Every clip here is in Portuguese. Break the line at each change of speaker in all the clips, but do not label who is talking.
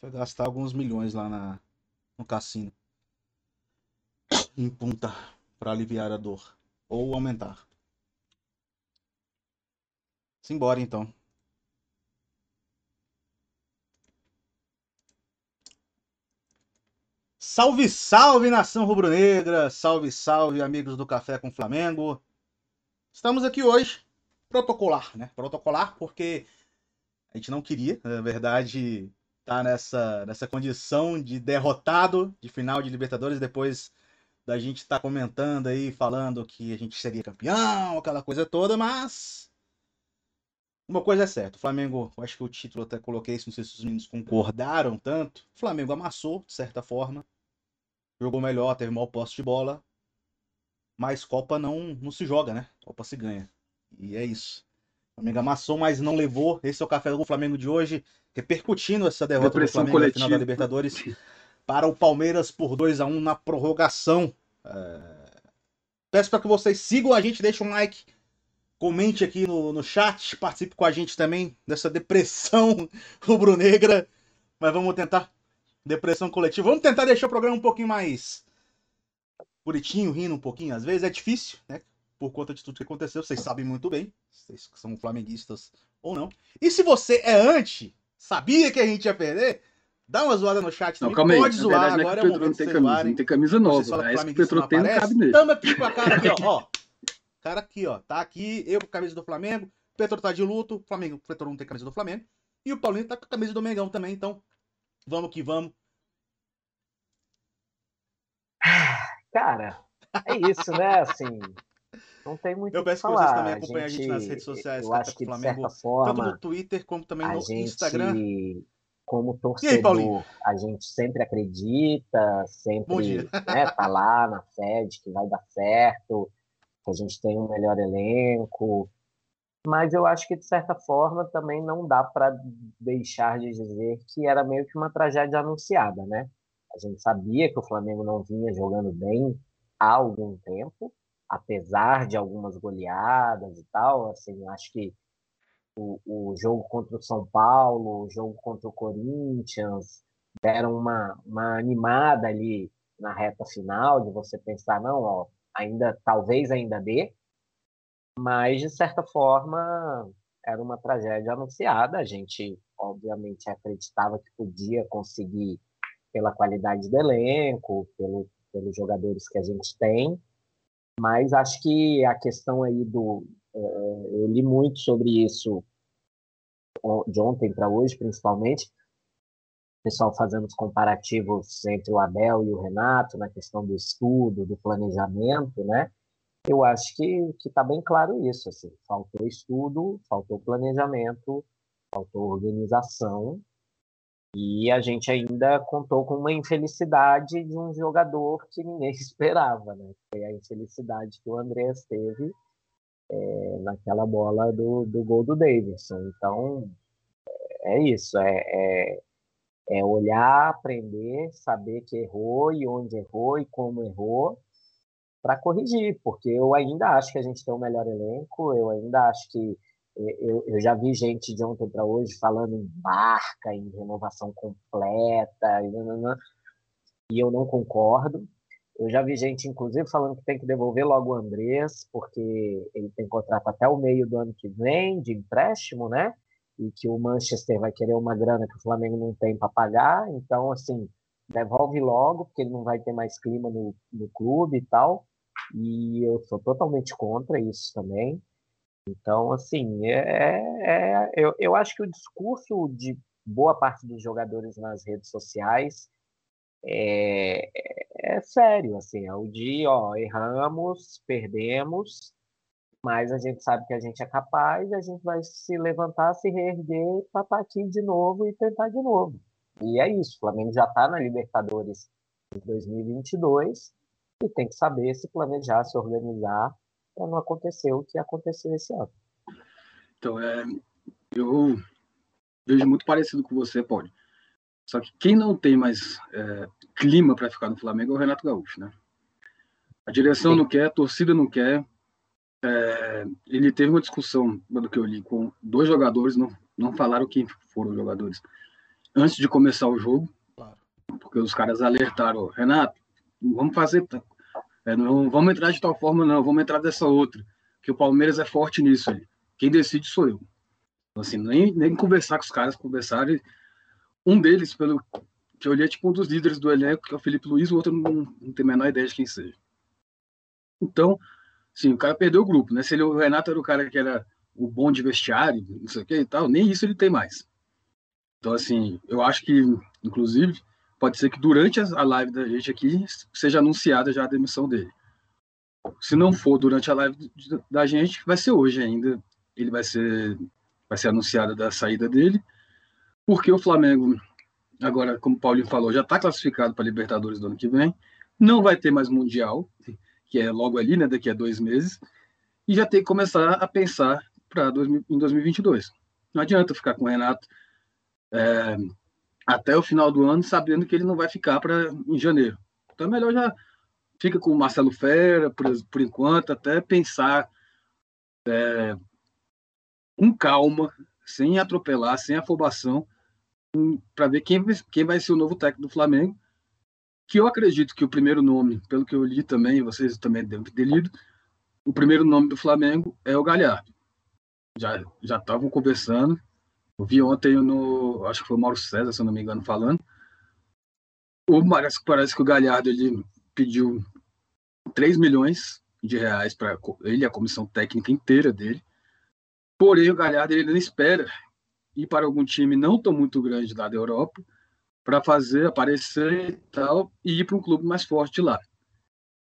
Foi gastar alguns milhões lá na, no cassino. Em punta, para aliviar a dor. Ou aumentar. Simbora então. Salve, salve nação rubro-negra! Salve, salve amigos do Café com Flamengo! Estamos aqui hoje, protocolar, né? Protocolar porque a gente não queria, na verdade, tá nessa, nessa condição de derrotado de final de Libertadores depois da gente estar tá comentando aí, falando que a gente seria campeão, aquela coisa toda, mas uma coisa é certa, o Flamengo, acho que o título até coloquei isso, não sei se os meninos concordaram tanto. O Flamengo amassou, de certa forma jogou melhor, teve maior posse de bola. Mas Copa não, não se joga, né? Copa se ganha. E é isso. O Flamengo amassou, mas não levou. Esse é o café do Flamengo de hoje, repercutindo essa derrota do Flamengo coletiva. na final da Libertadores para o Palmeiras por 2 a 1 na prorrogação. É... Peço para que vocês sigam a gente, deixem um like, comente aqui no, no chat, participe com a gente também dessa depressão rubro-negra. Mas vamos tentar Depressão coletiva. Vamos tentar deixar o programa um pouquinho mais bonitinho, rindo um pouquinho. Às vezes é difícil, né? Por conta de tudo que aconteceu. Vocês sabem muito bem. Vocês são flamenguistas ou não. E se você é anti, sabia que a gente ia perder? Dá uma zoada no chat
não, também. Pode zoar, verdade, agora é, o momento não tem camisa, não tem camisa nova.
É que o Petro tem, não cabe nele. Tamo aqui com a cara aqui, ó. ó. Cara aqui, ó. Tá aqui, eu com a camisa do Flamengo. O Petro tá de luto. Flamengo, o Petro não tem camisa do Flamengo. E o Paulinho tá com a camisa do Mengão também. Então, Vamos que vamos.
Cara, é isso, né? Assim, não tem muito
Eu peço
que,
que vocês também acompanhem a gente, a gente nas redes sociais,
que, Flamengo, forma,
tanto no Twitter como também no gente, Instagram.
Como torcedor, aí, a gente sempre acredita, sempre né, tá lá na fé de que vai dar certo, que a gente tem um melhor elenco, mas eu acho que, de certa forma, também não dá para deixar de dizer que era meio que uma tragédia anunciada, né? A gente sabia que o Flamengo não vinha jogando bem há algum tempo, apesar de algumas goleadas e tal. Assim, acho que o, o jogo contra o São Paulo, o jogo contra o Corinthians, deram uma, uma animada ali na reta final, de você pensar, não, ó, ainda, talvez ainda dê, mas, de certa forma, era uma tragédia anunciada. A gente, obviamente, acreditava que podia conseguir pela qualidade do elenco, pelo, pelos jogadores que a gente tem. Mas acho que a questão aí do. Eh, eu li muito sobre isso de ontem para hoje, principalmente. O pessoal fazendo os comparativos entre o Abel e o Renato na questão do estudo, do planejamento, né? Eu acho que está bem claro isso. Assim, faltou estudo, faltou planejamento, faltou organização e a gente ainda contou com uma infelicidade de um jogador que ninguém esperava, né? Foi a infelicidade que o Andreas teve é, naquela bola do, do gol do Davidson. Então, é isso. É, é, é olhar, aprender, saber que errou e onde errou e como errou para corrigir, porque eu ainda acho que a gente tem o melhor elenco, eu ainda acho que eu, eu já vi gente de ontem para hoje falando em barca, em renovação completa, e, e eu não concordo. Eu já vi gente, inclusive, falando que tem que devolver logo o Andrés, porque ele tem contrato até o meio do ano que vem, de empréstimo, né? E que o Manchester vai querer uma grana que o Flamengo não tem para pagar. Então, assim, devolve logo, porque ele não vai ter mais clima no, no clube e tal e eu sou totalmente contra isso também. Então, assim, é, é, eu, eu acho que o discurso de boa parte dos jogadores nas redes sociais é, é, é sério, assim, é o de, ó, erramos, perdemos, mas a gente sabe que a gente é capaz, a gente vai se levantar, se reerguer para aqui de novo e tentar de novo. E é isso, o Flamengo já está na Libertadores em 2022, e tem que saber se planejar, se organizar para não acontecer o que aconteceu esse ano.
Então, é, eu vejo muito parecido com você, Paulo. Só que quem não tem mais é, clima para ficar no Flamengo é o Renato Gaúcho, né? A direção Sim. não quer, a torcida não quer. É, ele teve uma discussão, do que eu li, com dois jogadores, não, não falaram quem foram os jogadores. antes de começar o jogo, claro. porque os caras alertaram, Renato, vamos fazer, é, não vamos entrar de tal forma não, vamos entrar dessa outra, que o Palmeiras é forte nisso aí. Quem decide sou eu. Então, assim, nem, nem conversar com os caras, conversar. Um deles, pelo que eu olhei, é tipo um dos líderes do elenco, que é o Felipe Luiz, o outro não, não tem a menor ideia de quem seja. Então, sim, o cara perdeu o grupo, né? Se ele, o Renato era o cara que era o bom de vestiário, não sei o que e tal, nem isso ele tem mais. Então, assim, eu acho que, inclusive, pode ser que durante a live da gente aqui seja anunciada já a demissão dele. Se não for durante a live da gente, vai ser hoje ainda. Ele vai ser, vai ser anunciada da saída dele, porque o Flamengo, agora, como o Paulinho falou, já está classificado para Libertadores do ano que vem, não vai ter mais Mundial, que é logo ali, né, daqui a dois meses, e já tem que começar a pensar para em 2022. Não adianta ficar com o Renato é, até o final do ano sabendo que ele não vai ficar para em janeiro. Então é melhor já fica com o Marcelo Fera por, por enquanto, até pensar é, com calma, sem atropelar, sem afobação, para ver quem, quem vai ser o novo técnico do Flamengo. Que eu acredito que o primeiro nome, pelo que eu li também, vocês também devem ter lido, o primeiro nome do Flamengo é o Galhardo. Já já estavam conversando. Eu vi ontem no, acho que foi o Mauro César, se eu não me engano, falando. O parece, parece que o Galhardo ele pediu 3 milhões de reais para ele a comissão técnica inteira dele. Porém, o Galhardo ele não espera ir para algum time não tão muito grande lá da Europa para fazer aparecer e tal e ir para um clube mais forte lá.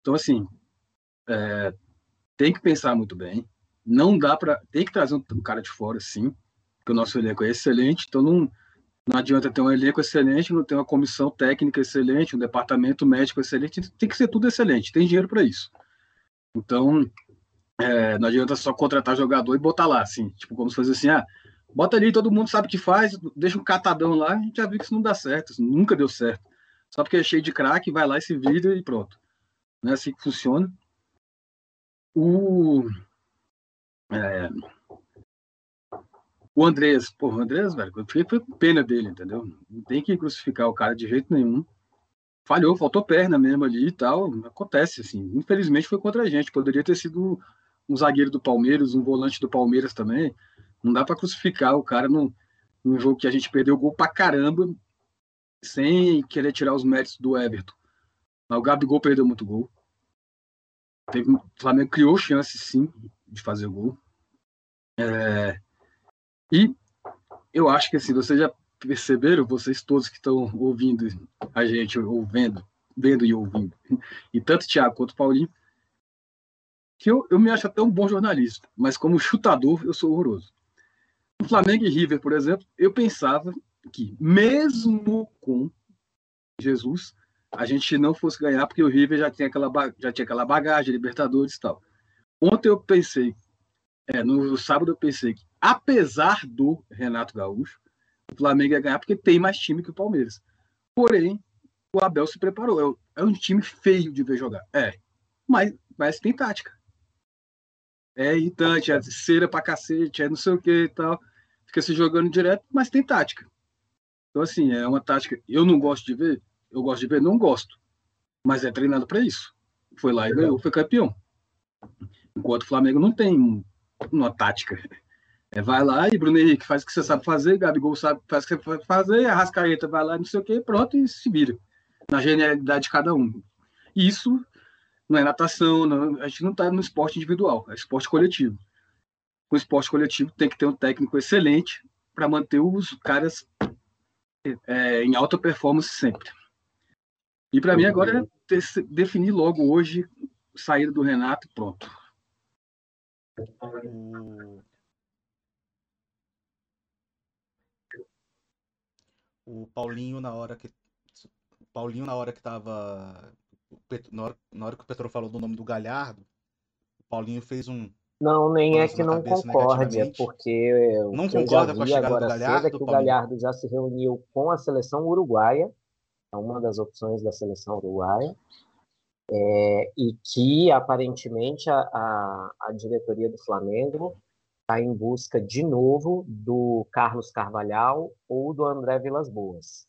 Então, assim, é, tem que pensar muito bem. Não dá para. Tem que trazer um cara de fora, sim, porque o nosso elenco é excelente. Então, não, não adianta ter um elenco excelente, não ter uma comissão técnica excelente, um departamento médico excelente. Tem que ser tudo excelente. Tem dinheiro para isso. Então, é, não adianta só contratar jogador e botar lá, assim, tipo, como se fosse assim, ah, bota ali, todo mundo sabe o que faz, deixa um catadão lá, a gente já viu que isso não dá certo, isso nunca deu certo. Só porque é cheio de craque, vai lá e se e pronto. Não é assim que funciona. O. É, o Andrés, pô, o Andrés, velho, eu fiquei com pena dele, entendeu? Não tem que crucificar o cara de jeito nenhum. Falhou, faltou perna mesmo ali e tal. Acontece, assim. Infelizmente foi contra a gente. Poderia ter sido um zagueiro do Palmeiras, um volante do Palmeiras também. Não dá para crucificar o cara num, num jogo que a gente perdeu gol pra caramba, sem querer tirar os méritos do Everton. Mas o Gabigol perdeu muito gol. Teve, o Flamengo criou chance, sim, de fazer gol. É, e eu acho que assim, vocês já perceberam, vocês todos que estão ouvindo a gente, ouvindo, vendo e ouvindo, e tanto o Thiago quanto o Paulinho, que eu, eu me acho até um bom jornalista, mas como chutador eu sou horroroso. No Flamengo e River, por exemplo, eu pensava que mesmo com Jesus, a gente não fosse ganhar, porque o River já tinha aquela, já tinha aquela bagagem, Libertadores e tal. Ontem eu pensei, é, no sábado eu pensei que, apesar do Renato Gaúcho, o Flamengo ia ganhar porque tem mais time que o Palmeiras. Porém, o Abel se preparou. É, é um time feio de ver jogar. É, mas, mas tem tática é irritante, é cera pra cacete, é não sei o que e tal. Fica se jogando direto, mas tem tática. Então, assim, é uma tática. Eu não gosto de ver, eu gosto de ver, não gosto. Mas é treinado para isso. Foi lá e ganhou, foi campeão. Enquanto o Flamengo não tem uma tática. É, vai lá e Bruno Henrique faz o que você sabe fazer, Gabigol sabe, faz o que você sabe fazer, a Rascaeta vai lá, não sei o que, pronto, e se vira. Na genialidade de cada um. Isso não é natação, não, a gente não está no esporte individual, é esporte coletivo. O esporte coletivo tem que ter um técnico excelente para manter os caras é, em alta performance sempre. E para mim agora é ter, definir logo hoje saída do Renato pronto.
O Paulinho na hora que Paulinho na hora que estava na hora, na hora que o Petro falou do nome do Galhardo, o Paulinho fez um.
Não, nem é que não concorde, é porque
não o concorda
eu já vi agora Galhardo, cedo é que o Galhardo já se reuniu com a seleção uruguaia, é uma das opções da seleção uruguaia, é, e que aparentemente a, a, a diretoria do Flamengo está em busca de novo do Carlos Carvalhal ou do André Vilas Boas.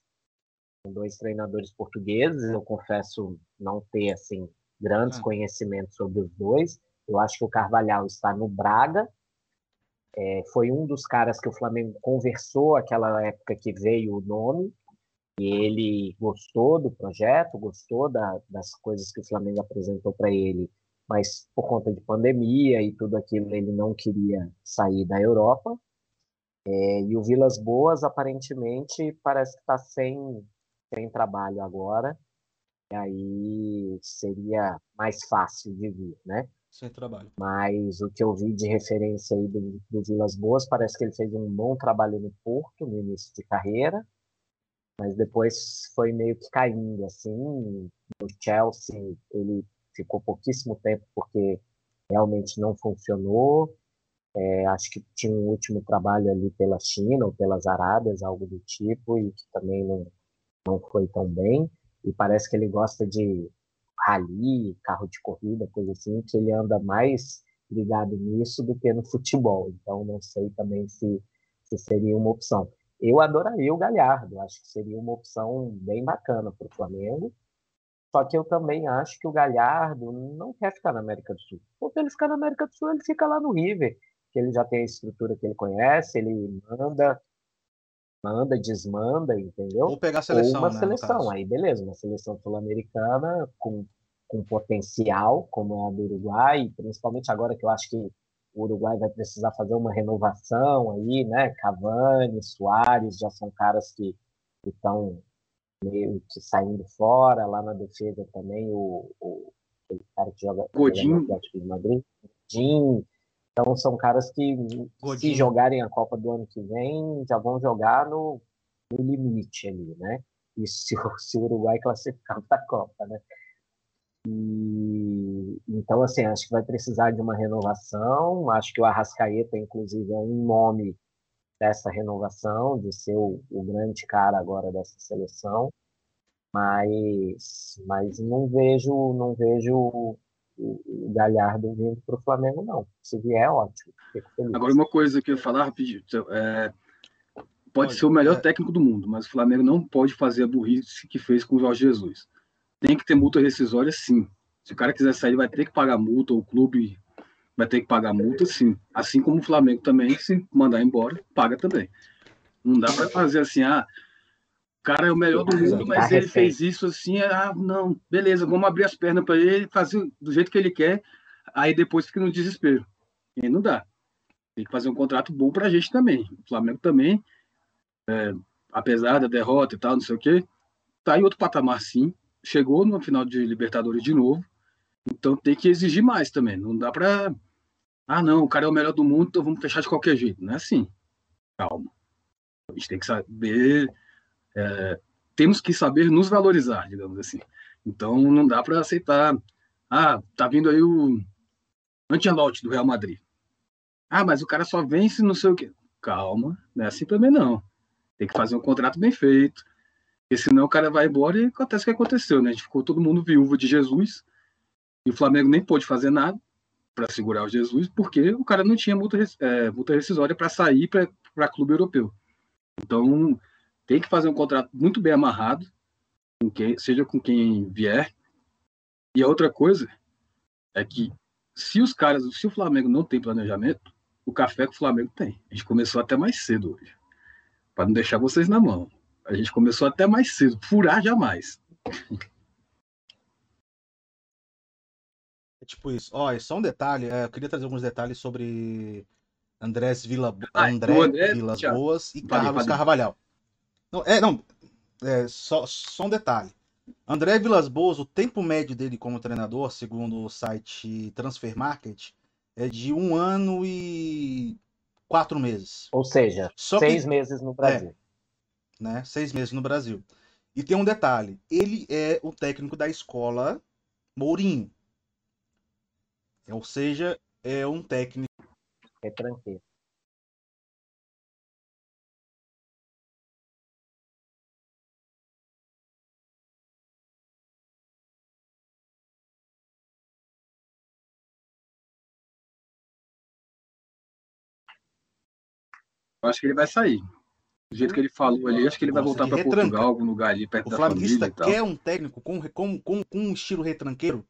São dois treinadores portugueses, eu confesso não ter assim grandes ah. conhecimentos sobre os dois. Eu acho que o Carvalhal está no Braga. É, foi um dos caras que o Flamengo conversou aquela época que veio o nome. E ele gostou do projeto, gostou da, das coisas que o Flamengo apresentou para ele, mas por conta de pandemia e tudo aquilo, ele não queria sair da Europa. É, e o Vilas Boas, aparentemente, parece que está sem, sem trabalho agora e aí seria mais fácil de vir, né?
Sem trabalho.
Mas o que eu vi de referência aí do, do Vilas Boas, parece que ele fez um bom trabalho no Porto, no início de carreira, mas depois foi meio que caindo, assim. No Chelsea, ele ficou pouquíssimo tempo porque realmente não funcionou. É, acho que tinha um último trabalho ali pela China ou pelas Arábias, algo do tipo, e que também não, não foi tão bem e parece que ele gosta de rally, carro de corrida, coisa assim, que ele anda mais ligado nisso do que no futebol. Então, não sei também se, se seria uma opção. Eu adoraria o Galhardo, acho que seria uma opção bem bacana para o Flamengo. Só que eu também acho que o Galhardo não quer ficar na América do Sul. Porque ele ficar na América do Sul, ele fica lá no River, que ele já tem a estrutura que ele conhece, ele manda, manda, desmanda, entendeu?
Ou pegar a seleção,
Ou uma
né,
seleção, aí beleza, uma seleção sul-americana com, com potencial, como é a do Uruguai, principalmente agora que eu acho que o Uruguai vai precisar fazer uma renovação aí, né? Cavani, Soares, já são caras que estão meio que saindo fora, lá na defesa também o, o aquele cara que joga,
Godinho. no
Atlético de Madrid, Godinho, então são caras que, Godinho. se jogarem a Copa do ano que vem, já vão jogar no, no limite ali, né? Isso se, se o Uruguai classificar para a Copa, né? E, então, assim, acho que vai precisar de uma renovação. Acho que o Arrascaeta, inclusive, é um nome dessa renovação, de ser o, o grande cara agora dessa seleção. Mas, mas não vejo, não vejo o Galhardo vindo para o Flamengo, não. Se vier, é ótimo.
Agora, uma coisa que eu ia falar rapidinho. É, pode ser o melhor é... técnico do mundo, mas o Flamengo não pode fazer a burrice que fez com o Jorge Jesus. Tem que ter multa rescisória, sim. Se o cara quiser sair, vai ter que pagar multa, o clube vai ter que pagar multa, sim. Assim como o Flamengo também, se mandar embora, paga também. Não dá para fazer assim, ah, cara é o melhor do mundo, mas ele fez isso assim, ah, não, beleza, vamos abrir as pernas para ele, fazer do jeito que ele quer, aí depois fica no desespero. E não dá. Tem que fazer um contrato bom para a gente também. O Flamengo também, é, apesar da derrota e tal, não sei o quê, tá em outro patamar sim. Chegou no final de Libertadores de novo, então tem que exigir mais também. Não dá para, ah, não, o cara é o melhor do mundo, então vamos fechar de qualquer jeito. Não é assim. Calma. A gente tem que saber é, temos que saber nos valorizar, digamos assim. Então não dá para aceitar. Ah, tá vindo aí o Ancelotti do Real Madrid. Ah, mas o cara só vence não sei o quê. Calma, não é assim também não. Tem que fazer um contrato bem feito. Porque senão o cara vai embora e acontece o que aconteceu, né? A gente ficou todo mundo viúvo de Jesus e o Flamengo nem pôde fazer nada para segurar o Jesus porque o cara não tinha multa, é, multa rescisória para sair para clube europeu. Então, tem que fazer um contrato muito bem amarrado, com quem, seja com quem vier. E a outra coisa é que se os caras, se o Flamengo não tem planejamento, o café que o Flamengo tem. A gente começou até mais cedo hoje, para não deixar vocês na mão. A gente começou até mais cedo, furar jamais.
É tipo isso. Ó, oh, só um detalhe, é, eu queria trazer alguns detalhes sobre Andrés Vila, ah, André, André Vilas Boas e Carlos Carvalhal. Não, é, não. É, só, só um detalhe. André Vilas Boas, o tempo médio dele como treinador, segundo o site Transfer Market, é de um ano e quatro meses.
Ou seja, Só seis que... meses no Brasil.
É, né? Seis meses no Brasil. E tem um detalhe: ele é o técnico da escola Mourinho. Ou seja, é um técnico.
É tranquilo.
Eu acho que ele vai sair. Do jeito que ele falou ali, acho que ele vai voltar para Portugal, algum lugar ali perto o da família
e tal. quer um técnico com, com, com, com um estilo retranqueiro,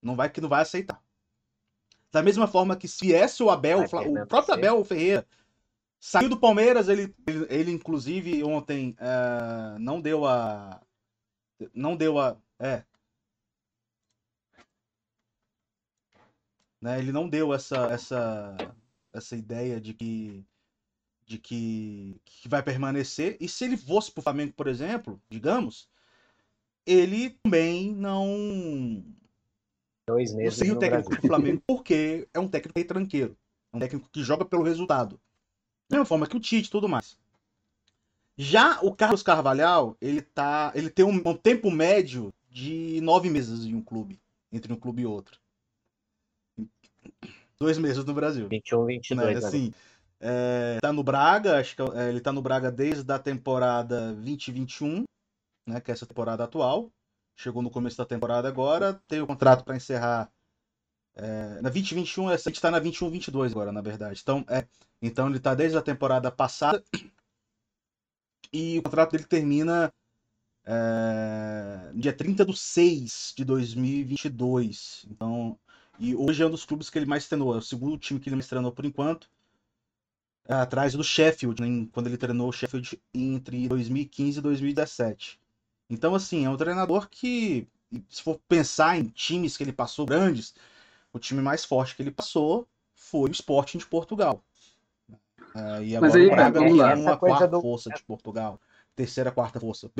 não vai que não vai aceitar. Da mesma forma que se viesse o Abel, o próprio Abel Ferreira saiu do Palmeiras, ele, ele, ele inclusive ontem uh, não deu a não deu a é né, ele não deu essa essa essa ideia de que de que, que vai permanecer. E se ele fosse para o Flamengo, por exemplo, digamos, ele também não.
Dois meses. Não
seria o técnico do Flamengo porque é um técnico retranqueiro. É um técnico que joga pelo resultado. Da mesma forma que o Tite e tudo mais. Já o Carlos Carvalhal, ele tá. Ele tem um, um tempo médio de nove meses em um clube. Entre um clube e outro. Dois meses no Brasil.
21, 22.
Né? Assim, é, tá no Braga, acho que é, ele tá no Braga desde a temporada 2021, né, que é essa temporada atual. Chegou no começo da temporada agora, tem o contrato para encerrar é, na 2021, a gente está na 21-22 agora, na verdade. Então, é, então ele está desde a temporada passada e o contrato dele termina é, dia 30 de 6 de 2022. Então, e hoje é um dos clubes que ele mais treinou, é o segundo time que ele mais treinou por enquanto atrás do Sheffield, né, quando ele treinou o Sheffield entre 2015 e 2017. Então, assim, é um treinador que, se for pensar em times que ele passou grandes, o time mais forte que ele passou foi o Sporting de Portugal. Uh, e agora Mas aí, o Braga é uma quarta do... força de Portugal. Terceira, quarta força.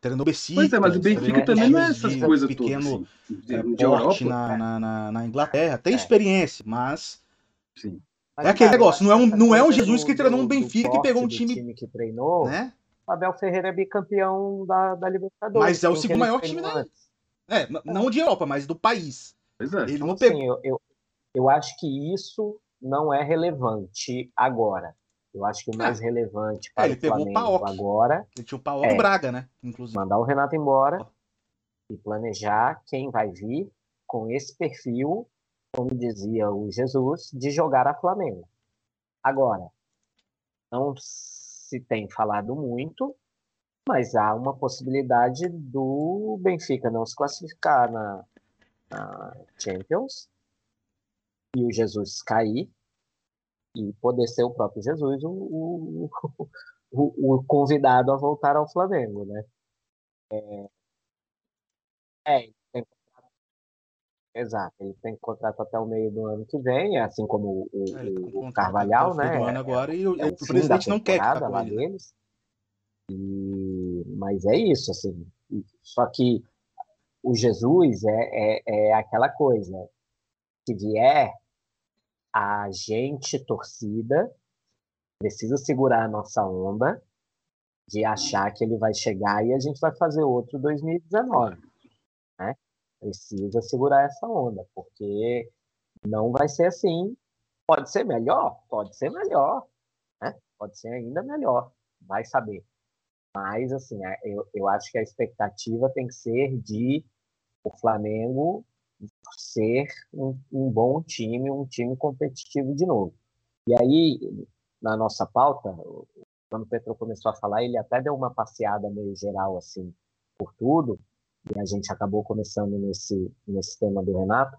Treinou Besiktas.
Pois é, mas o Benfica também não é essas coisas
pequeno, todas. Assim, de, de Europa. Na, na, na, Inglaterra. Tem é. experiência, mas... Sim é aquele negócio, não é um, não é um Jesus que treinou um Benfica que pegou um time.
time que treinou, né? Abel Ferreira é bicampeão da, da Libertadores.
Mas é o segundo maior time da. É, não de Europa, mas do país.
Pois é. Ele não pegou. Sim, eu, eu, eu acho que isso não é relevante agora. Eu acho que o mais é. relevante para é, ele o pegou Flamengo o agora.
Ele tinha o Paok é Braga, né? Inclusive.
Mandar o Renato embora e planejar quem vai vir com esse perfil como dizia o Jesus, de jogar a Flamengo. Agora, não se tem falado muito, mas há uma possibilidade do Benfica não se classificar na, na Champions e o Jesus cair e poder ser o próprio Jesus o, o, o, o convidado a voltar ao Flamengo, né? É, é Exato, ele tem contrato até o meio do ano que vem, assim como o, é, o, o Carvalhal, né?
Do ano agora, e o, é o, presidente não quer que
lá deles. E, mas é isso, assim. Só que o Jesus é, é, é aquela coisa. Se vier, a gente, torcida, precisa segurar a nossa onda de achar que ele vai chegar e a gente vai fazer outro 2019. Né? Precisa segurar essa onda, porque não vai ser assim. Pode ser melhor? Pode ser melhor. Né? Pode ser ainda melhor. Vai saber. Mas, assim, eu, eu acho que a expectativa tem que ser de o Flamengo ser um, um bom time, um time competitivo de novo. E aí, na nossa pauta, quando o Petro começou a falar, ele até deu uma passeada meio geral, assim, por tudo, e a gente acabou começando nesse, nesse tema do Renato,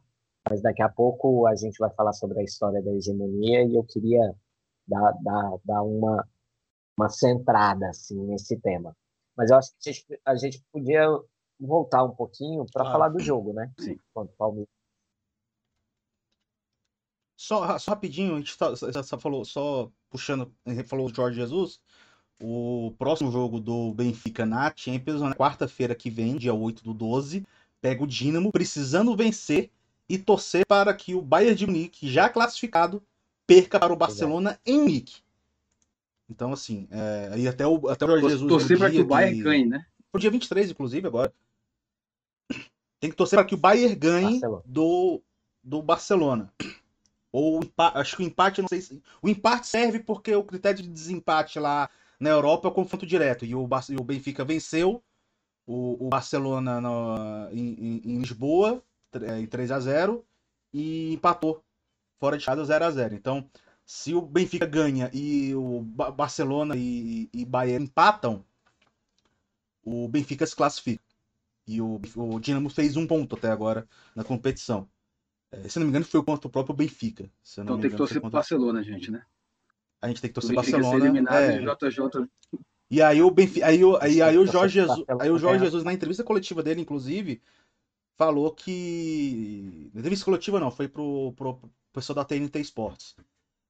mas daqui a pouco a gente vai falar sobre a história da hegemonia e eu queria dar, dar, dar uma, uma centrada assim, nesse tema. Mas eu acho que a gente, a gente podia voltar um pouquinho para falar do jogo, né?
Sim.
O Palmeiras.
Só, só rapidinho, a gente só, só falou, só puxando, falou do Jorge Jesus. O próximo jogo do Benfica na Champions, na quarta-feira que vem, dia 8 do 12, pega o Dinamo, precisando vencer e torcer para que o Bayern de Munique, já classificado, perca para o Barcelona em Munique. Então, assim, é, aí até o, até o Jorge Jesus.
Torcer para que o Bayern que... ganhe, né?
Pro dia 23, inclusive, agora. Tem que torcer para que o Bayern ganhe do, do Barcelona. Ou acho que o empate, não sei se. O empate serve porque o critério de desempate lá na Europa é o confronto direto. E o, e o Benfica venceu o, o Barcelona no, em, em, Lisboa, em 3 a 0 e empatou fora de casa 0 a 0 Então, Se o Benfica ganha e o Barcelona e, e Bayern empatam, o Benfica se classifica. E o, o Dinamo fez um ponto até agora na competição. É, se não me engano, foi contra o próprio Benfica.
então tem que torcer pro Barcelona, gente, né?
A gente tem que torcer pro Barcelona. é... JJ... E aí o Benfica, aí, o, aí, aí o Jorge Jesus, aí o Jorge Jesus na entrevista coletiva dele, inclusive, falou que entrevista coletiva não, foi pro, pro pessoal da TNT Sports.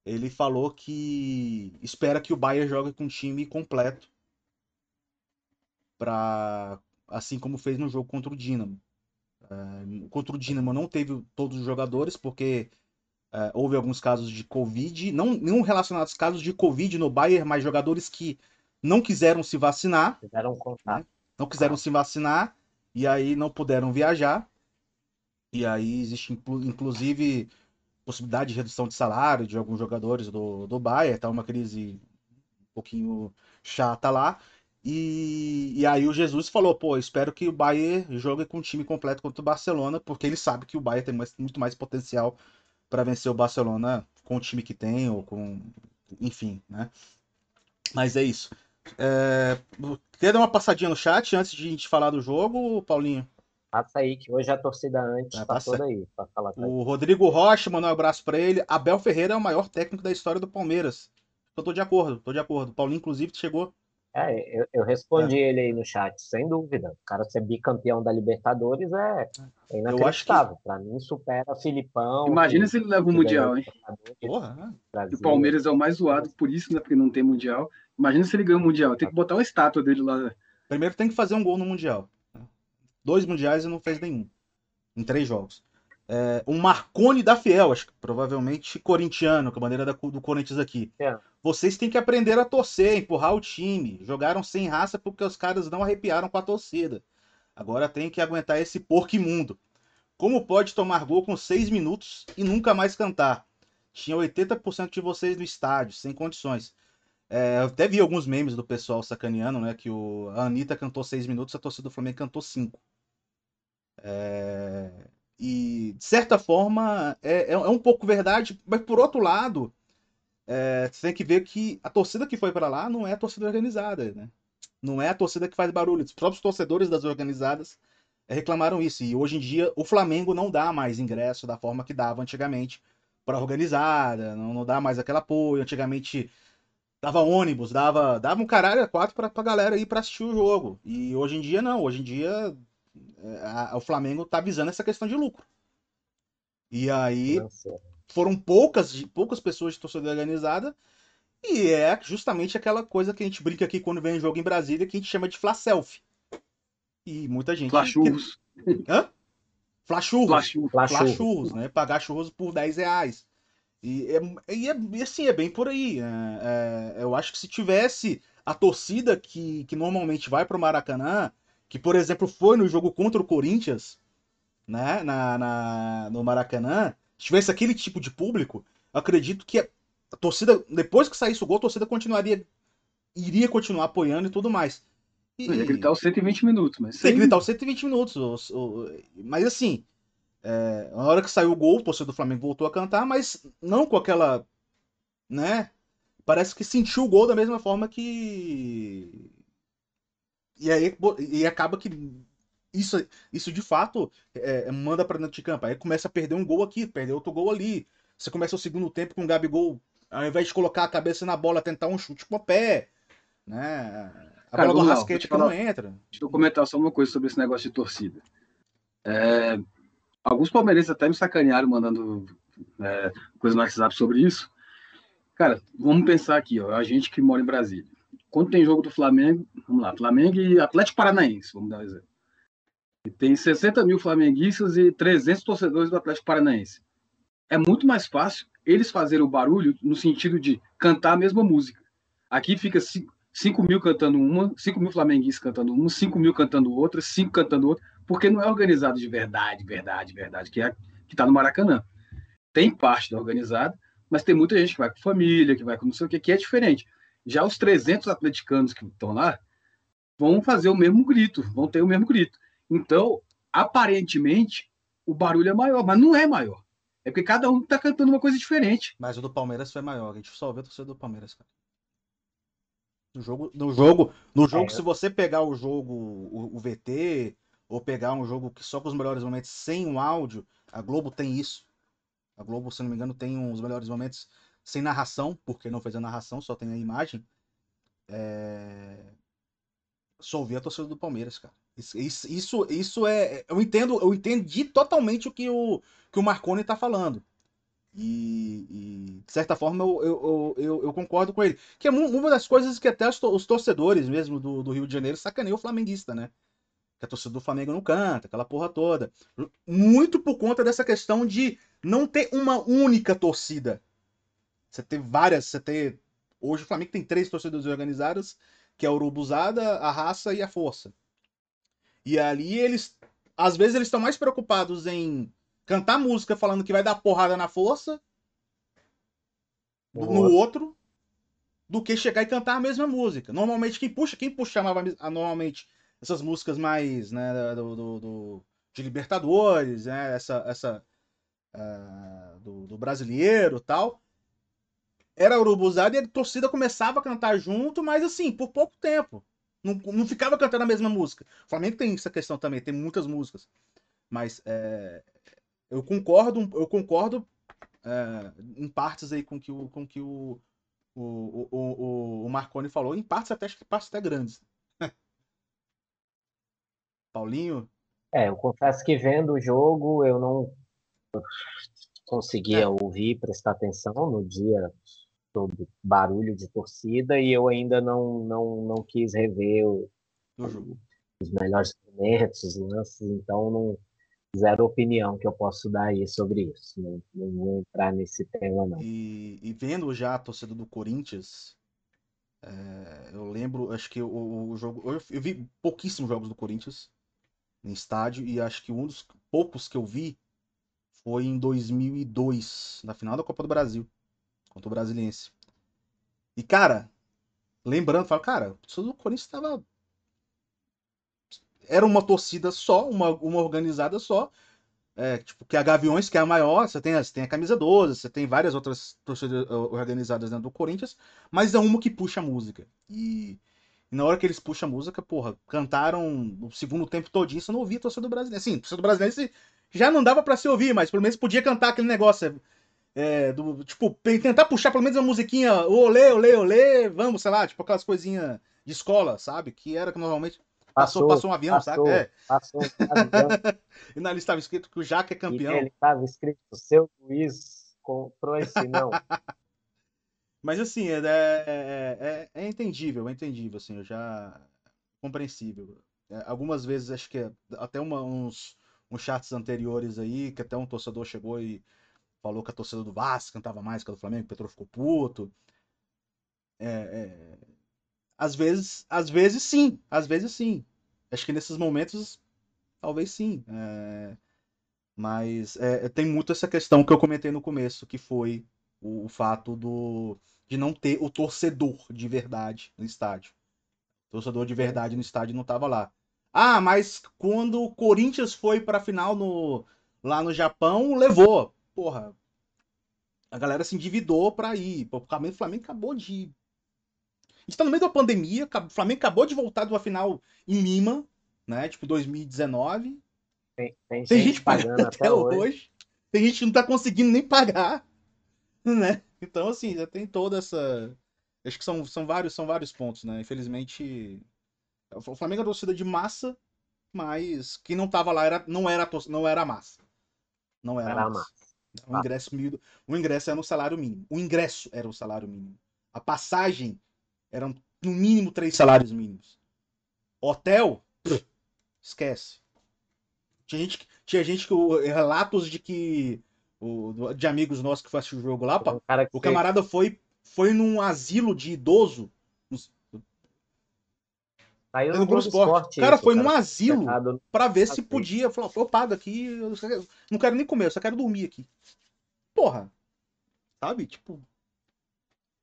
Ele falou que espera que o Bayern jogue com um time completo para assim como fez no jogo contra o Dinamo. É, contra o Dinamo não teve todos os jogadores, porque é, houve alguns casos de Covid, não nenhum relacionados casos de Covid no Bayern, mas jogadores que não quiseram se vacinar.
Quiseram
Né? Não quiseram se vacinar e aí não puderam viajar. E aí existe inclusive possibilidade de redução de salário de alguns jogadores do, do Bayern, tá uma crise um pouquinho chata lá. E, e aí o Jesus falou, pô, espero que o Bayern jogue com o time completo contra o Barcelona, porque ele sabe que o Bayern tem mais, muito mais potencial para vencer o Barcelona com o time que tem, ou com. Enfim, né? Mas é isso. É... Quer dar uma passadinha no chat antes de a gente falar do jogo, Paulinho?
Passa aí, que hoje a torcida antes é, tá toda aí.
falar o Rodrigo Rocha mandou um abraço para ele. Abel Ferreira é o maior técnico da história do Palmeiras. Eu tô de acordo, tô de acordo. Paulinho, inclusive, chegou
é, eu, eu respondi é. ele aí no chat, sem dúvida. O cara ser bicampeão da Libertadores é, é inacreditável. Que... Para mim, supera Filipão.
Imagina que, se ele leva o Mundial, hein? Porra, o Palmeiras é o mais zoado por isso, né? Porque não tem Mundial. Imagina se ele ganha o Mundial. Tem que botar uma estátua dele lá.
Primeiro tem que fazer um gol no Mundial. Dois Mundiais e não fez nenhum. Em três jogos é, um Marconi da Fiel, acho que provavelmente corintiano, com a bandeira da, do Corinthians aqui. É. Vocês têm que aprender a torcer, empurrar o time. Jogaram sem raça porque os caras não arrepiaram com a torcida. Agora tem que aguentar esse porco imundo. Como pode tomar gol com seis minutos e nunca mais cantar? Tinha 80% de vocês no estádio, sem condições. É, eu até vi alguns memes do pessoal sacaneando, né? Que o, a Anitta cantou seis minutos, a torcida do Flamengo cantou cinco. É, e, de certa forma, é, é, é um pouco verdade, mas por outro lado, é, você tem que ver que a torcida que foi para lá não é a torcida organizada, né? Não é a torcida que faz barulho. Os próprios torcedores das organizadas reclamaram isso. E hoje em dia o Flamengo não dá mais ingresso da forma que dava antigamente para organizada, não, não dá mais aquele apoio. Antigamente dava ônibus, dava, dava um caralho a quatro para a galera ir para assistir o jogo. E hoje em dia não. Hoje em dia a, o Flamengo tá visando essa questão de lucro. E aí foram poucas, poucas pessoas de torcida organizada e é justamente aquela coisa que a gente brinca aqui quando vem um jogo em Brasília que a gente chama de flash E muita gente.
Flachurros.
Que... Hã? Flachurros. Flachurros, né? Pagar churros por 10 reais. E, é, e, é, e assim, é bem por aí. É, é, eu acho que se tivesse a torcida que, que normalmente vai pro Maracanã, que, por exemplo, foi no jogo contra o Corinthians, né, na, na, no Maracanã, se tivesse aquele tipo de público, acredito que a torcida, depois que saísse o gol, a torcida continuaria, iria continuar apoiando e tudo mais.
E, ia gritar os 120 minutos, mas.
Que gritar os 120 minutos. Os, os, mas assim, é, na hora que saiu o gol, o torcedor do Flamengo voltou a cantar, mas não com aquela. né? Parece que sentiu o gol da mesma forma que e aí e acaba que isso, isso de fato é, é manda para dentro de campo. Aí começa a perder um gol aqui, perder outro gol ali. Você começa o segundo tempo com o Gabigol, ao invés de colocar a cabeça na bola, tentar um chute com o pé. Né? A Cara, bola do rasquete que não entra.
Deixa eu comentar só uma coisa sobre esse negócio de torcida. É, alguns palmeirenses até me sacanearam mandando é, coisa no WhatsApp sobre isso. Cara, vamos pensar aqui, ó, a gente que mora em Brasília quando tem jogo do Flamengo, vamos lá, Flamengo e Atlético Paranaense, vamos dar um exemplo. E tem 60 mil flamenguistas e 300 torcedores do Atlético Paranaense. É muito mais fácil eles fazerem o barulho no sentido de cantar a mesma música. Aqui fica 5 mil cantando uma, 5 mil flamenguistas cantando uma, 5 mil cantando outra, 5 cantando outra, porque não é organizado de verdade, verdade, verdade, que é que está no Maracanã. Tem parte da organizada, mas tem muita gente que vai com família, que vai com não sei o que, que é diferente. Já os 300 atleticanos que estão lá vão fazer o mesmo grito, vão ter o mesmo grito. Então, aparentemente, o barulho é maior, mas não é maior. É porque cada um tá cantando uma coisa diferente.
Mas o do Palmeiras foi maior. A gente só vê a torcida do Palmeiras, cara. No jogo, no jogo, no jogo, é. se você pegar o jogo, o, o, VT, ou pegar um jogo que só com os melhores momentos sem o áudio, a Globo tem isso. A Globo, se não me engano, tem uns melhores momentos sem narração, porque não fez a narração, só tem a imagem. É... A torcida do Palmeiras, cara. Isso, isso, isso é. Eu entendo, eu entendi totalmente o que o, que o Marconi tá falando. E, e, de certa forma eu, eu, eu, eu, concordo com ele. Que é uma das coisas que até os torcedores mesmo do, do Rio de Janeiro sacaneiam o flamenguista, né? Que a torcida do Flamengo não canta, aquela porra toda. Muito por conta dessa questão de não ter uma única torcida. Você ter várias, você ter. Hoje o Flamengo tem três torcidas organizadas, que é a Urubuzada, a Raça e a Força. E ali eles. Às vezes eles estão mais preocupados em cantar música falando que vai dar porrada na força no outro do que chegar e cantar a mesma música. Normalmente quem puxa, quem puxava normalmente essas músicas mais, né, do, do, do de Libertadores, né, essa, essa uh, do, do, brasileiro, tal, era urubuzada e a torcida começava a cantar junto, mas assim, por pouco tempo. Não, não ficava cantando a mesma música. O Flamengo tem essa questão também, tem muitas músicas. Mas é, eu concordo, eu concordo é, em partes aí com que o, com que o, o, o, o, Marconi falou, em partes até acho que partes até grandes. Paulinho?
É, eu confesso que vendo o jogo eu não conseguia é. ouvir, prestar atenção no dia todo barulho de torcida e eu ainda não não, não quis rever o, os melhores momentos, os lances, então não zero opinião que eu posso dar aí sobre isso. Não, não vou entrar nesse tema, não.
E, e vendo já a torcida do Corinthians, é, eu lembro, acho que o, o jogo. Eu, eu, vi pouquíssimos jogos do Corinthians em estádio, e acho que um dos poucos que eu vi foi em 2002, na final da Copa do Brasil, contra o Brasiliense. E, cara, lembrando, falo, cara, do Corinthians estava era uma torcida só, uma, uma organizada só. É, tipo, que a Gaviões, que é a maior, você tem, você tem a Camisa 12, você tem várias outras torcidas organizadas dentro do Corinthians, mas é uma que puxa a música. E, e na hora que eles puxam a música, porra, cantaram o segundo tempo todinho, você não ouvia a torcida do brasileiro. Sim, a torcida do brasileiro já não dava para se ouvir, mas pelo menos podia cantar aquele negócio. É, do, tipo, tentar puxar pelo menos uma musiquinha, olê, olê, olê, vamos, sei lá, tipo aquelas coisinhas de escola, sabe? Que era que normalmente Passou, passou, um avião, passou, sabe? É. Passou um avião. e na lista estava escrito que o Jaque é campeão. E
ele estava escrito, seu juiz comprou esse não.
Mas assim, é, é, é, é, entendível, é entendível, assim, eu já. compreensível. É, algumas vezes, acho que até uma, uns, uns chats anteriores aí, que até um torcedor chegou e falou que a torcida do Vasco cantava mais que a do Flamengo, o Petro ficou puto. É, é, às vezes, às vezes sim, às vezes sim. Acho que nesses momentos, talvez sim. É... Mas é, tem muito essa questão que eu comentei no começo, que foi o, o fato do, de não ter o torcedor de verdade no estádio. O torcedor de verdade no estádio não estava lá. Ah, mas quando o Corinthians foi para a final no, lá no Japão, levou. Porra, a galera se endividou para ir. O Flamengo acabou de a gente tá no meio da pandemia, o Flamengo acabou de voltar de uma final em Lima, né? Tipo 2019.
Tem, tem, tem gente pagando, pagando até hoje. hoje.
Tem gente que não tá conseguindo nem pagar, né? Então, assim, já tem toda essa. Acho que são, são, vários, são vários pontos, né? Infelizmente, o Flamengo é torcida de massa, mas quem não tava lá era, não, era, não era massa. Não era, era massa. massa. O ingresso, o ingresso era no salário mínimo. O ingresso era o salário mínimo. A passagem eram no mínimo três salários mínimos. Hotel, pff, esquece. Tinha gente, tinha gente que. Relatos de que. O, de amigos nossos que fazem o jogo lá, pá, o camarada foi, foi num asilo de idoso.
Aí no Globo Esporte.
O cara foi cara, num asilo para ver se podia. Falou, eu pago aqui, eu não quero nem comer, eu só quero dormir aqui. Porra. Sabe? Tipo,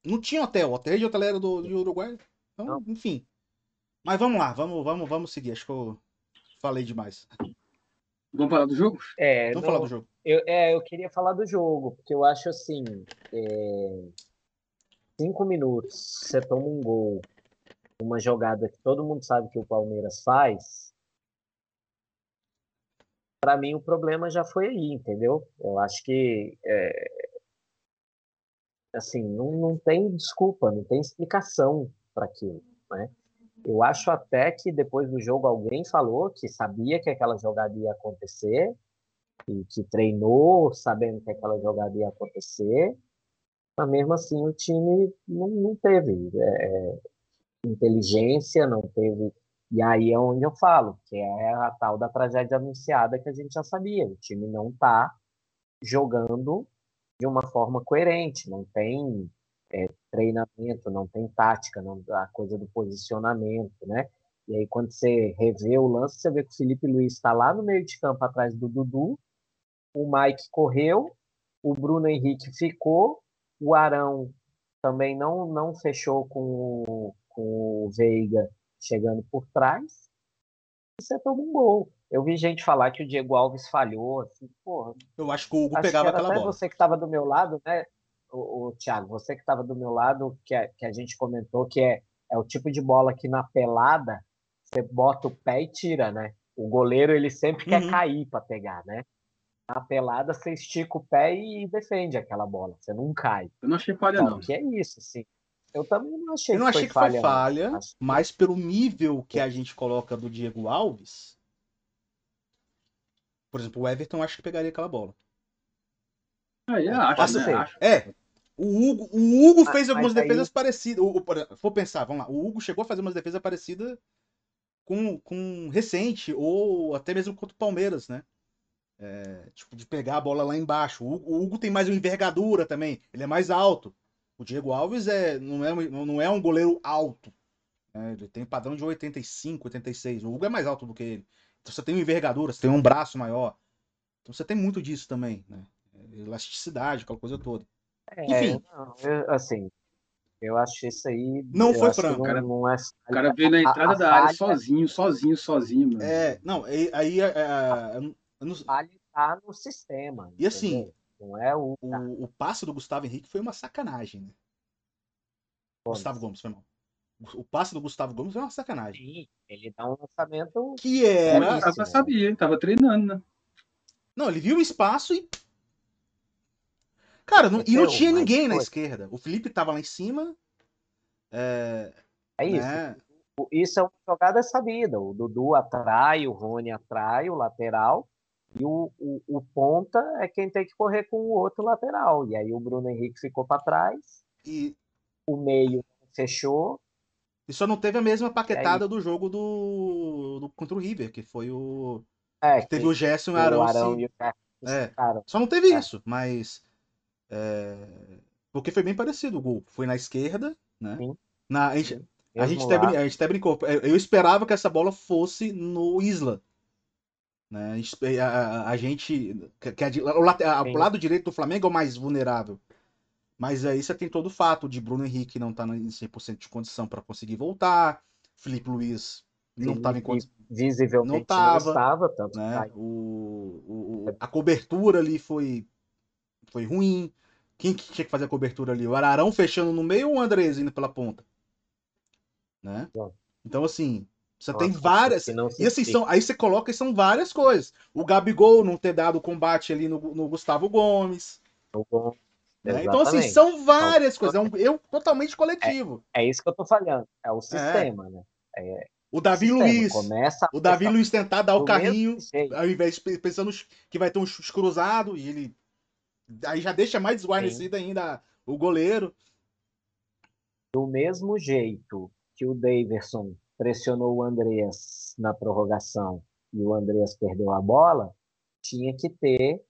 não tinha hotel. Hotel de hoteleiro do, do Uruguai. Então, não. enfim. Mas vamos lá, vamos, vamos, vamos seguir. Acho que eu falei demais.
Vamos falar do jogo?
É,
Vamos não, falar do jogo.
Eu, é, eu queria falar do jogo, porque eu acho assim. É, cinco minutos, você toma um gol, uma jogada que todo mundo sabe que o Palmeiras faz. Para mim, o problema já foi aí, entendeu? Eu acho que. É, assim, não, não tem desculpa, não tem explicação para aquilo, né? Eu acho até que depois do jogo alguém falou que sabia que aquela jogada ia acontecer e que treinou sabendo que aquela jogada ia acontecer, mas mesmo assim o time não, não teve é, inteligência, não teve. E aí é onde eu falo, que é a tal da tragédia anunciada que a gente já sabia. O time não está jogando de uma forma coerente, não tem é, treinamento, não tem tática, não, a coisa do posicionamento, né? E aí, quando você revê o lance, você vê que o Felipe Luiz está lá no meio de campo atrás do Dudu, o Mike correu, o Bruno Henrique ficou, o Arão também não, não fechou com o, com o Veiga chegando por trás, você toma um gol. Eu vi gente falar que o Diego Alves falhou, assim, porra.
Eu acho que o Hugo pegava aquela
até
bola.
você que estava do meu lado, né? o, o Thiago, você que estava do meu lado, que, é, que a gente comentou que é, é o tipo de bola que na pelada você bota o pé e tira, né? O goleiro ele sempre uhum. quer cair para pegar, né? Na pelada você estica o pé e defende aquela bola, você não cai.
Eu não achei falha então, não.
Que é isso, sim. Eu também não achei.
Eu não que achei foi que foi falha, mas pelo nível que a gente coloca do Diego Alves, por exemplo, o Everton acho que pegaria aquela bola.
Ah, é, acho, Passa,
né? acho. É, o Hugo, o Hugo ah, fez algumas defesas aí... parecidas. O, o, vou pensar, vamos lá. O Hugo chegou a fazer umas defesas parecidas com, com recente, ou até mesmo contra o Palmeiras, né? É, tipo, de pegar a bola lá embaixo. O Hugo, o Hugo, tem mais uma envergadura também. Ele é mais alto. O Diego Alves é, não, é, não é um goleiro alto. Né? Ele tem padrão de 85, 86. O Hugo é mais alto do que ele. Então você tem uma envergadura, você tem um braço maior. Então você tem muito disso também, né? Elasticidade, aquela coisa toda.
É, Enfim. Não, eu, assim, eu acho isso aí.
Não foi franco.
Cara, não é, o cara veio na entrada a, a da área sozinho, sozinho, sozinho. Mano.
É, não, aí. aí é,
não... A falha tá no sistema.
E assim, não é o... o. O passe do Gustavo Henrique foi uma sacanagem, né? Gustavo Gomes, foi mal. O passe do Gustavo Gomes foi uma sacanagem.
Sim, ele dá um lançamento.
Que era.
Eu já sabia, tava treinando, né?
Não, ele viu o espaço e Cara, não, e não tinha ninguém na esquerda. O Felipe tava lá em cima. É,
é isso. Né? Isso é uma jogada sabida. O Dudu atrai, o Rony atrai o lateral. E o, o, o, ponta é quem tem que correr com o outro lateral. E aí o Bruno Henrique ficou para trás.
E
o meio fechou.
E só não teve a mesma paquetada do jogo do, do, contra o River, que foi o.
É,
que teve o Gerson e o Arão. Arão se... e o é. Só não teve é. isso, mas é... Porque foi bem parecido o gol. Foi na esquerda, né? Sim. Na, a, gente, a, gente até, a gente até brincou. Eu esperava que essa bola fosse no Isla. Né? A, gente, a, gente que a, o, o, lado direito do Flamengo é o mais vulnerável. Mas aí você tem todo o fato de Bruno Henrique não estar tá em 100% de condição para conseguir voltar. Felipe Luiz não estava em condição.
Visivelmente
não estava. Tanto né? o, o, a cobertura ali foi, foi ruim. Quem que tinha que fazer a cobertura ali? O Ararão fechando no meio ou o Andrés indo pela ponta? Né? Então, assim, você Nossa, tem várias. E assim, são, aí você coloca e são várias coisas. O Gabigol não ter dado combate ali no, no Gustavo Gomes. Né? Então, assim, são várias então, coisas. É um erro totalmente coletivo.
É, é, isso que eu tô falando. É o sistema, é. né? É,
o Davi Luiz. o Davi Luiz tentar dar o carrinho, ao invés de pensando que vai ter um cruzado, e ele Aí já deixa mais desguarnecido Sim. ainda o goleiro.
Do mesmo jeito que o Daverson pressionou o Andreas na prorrogação e o Andreas perdeu a bola, tinha que ter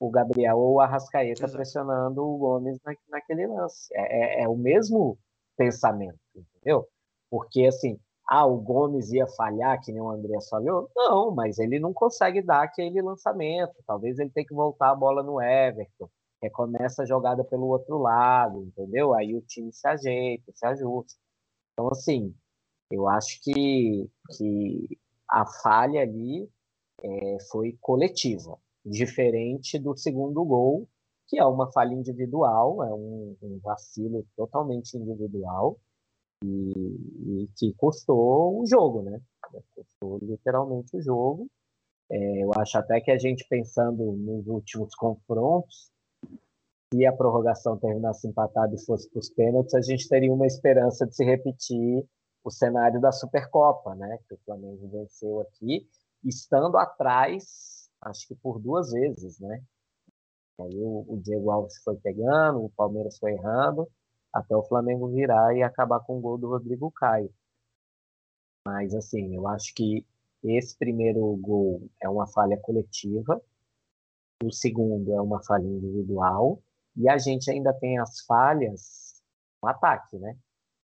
o Gabriel ou o Arrascaeta Exato. pressionando o Gomes na, naquele lance. É, é, é, o mesmo pensamento, entendeu? Porque, assim, ah, o Gomes ia falhar, que nem o André falhou? Não, mas ele não consegue dar aquele lançamento. Talvez ele tenha que voltar a bola no Everton. Recomeça a jogada pelo outro lado, entendeu? Aí o time se ajeita, se ajusta. Então, assim, eu acho que, que a falha ali é, foi coletiva, diferente do segundo gol, que é uma falha individual, é um, um vacilo totalmente individual e, e, que custou o jogo, né? Custou literalmente o jogo. É, eu acho até que a gente pensando nos últimos confrontos, se a prorrogação terminasse empatada e fosse para os pênaltis, a gente teria uma esperança de se repetir o cenário da Supercopa, né? Que o Flamengo venceu aqui, estando atrás, acho que por duas vezes, né? Aí o, o Diego Alves foi pegando, o Palmeiras foi errando, até o Flamengo virar e acabar com o gol do Rodrigo Caio. Mas, assim, eu acho que esse primeiro gol é uma falha coletiva, o segundo é uma falha individual, e a gente ainda tem as falhas no ataque, né?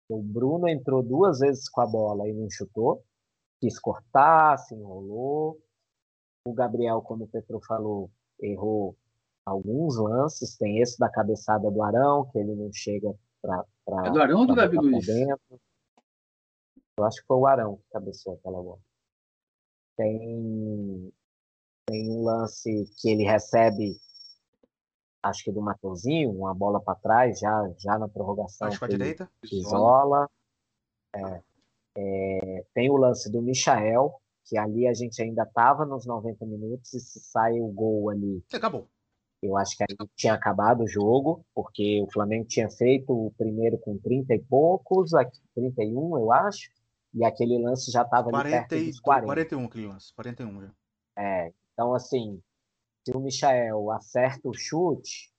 O Bruno entrou duas vezes com a bola e não chutou, quis cortar, se enrolou. O Gabriel, como o Petro falou, errou alguns lances. Tem esse da cabeçada do Arão, que ele não chega para.
É do Arão ou do Davi Luiz?
Dentro. Eu acho que foi o Arão que cabeceou aquela bola. Tem, tem um lance que ele recebe, acho que do Mateuzinho, uma bola para trás, já, já na prorrogação.
Acho direita.
Isola. É, é, tem o lance do Michael, que ali a gente ainda estava nos 90 minutos e se sai o gol ali.
Acabou.
Eu acho que aí tinha acabado o jogo, porque o Flamengo tinha feito o primeiro com 30 e poucos, aqui 31, eu acho, e aquele lance já estava ali perto dos 40.
41 aquele lance, 41 já.
É, então assim, se o Michael acerta o chute,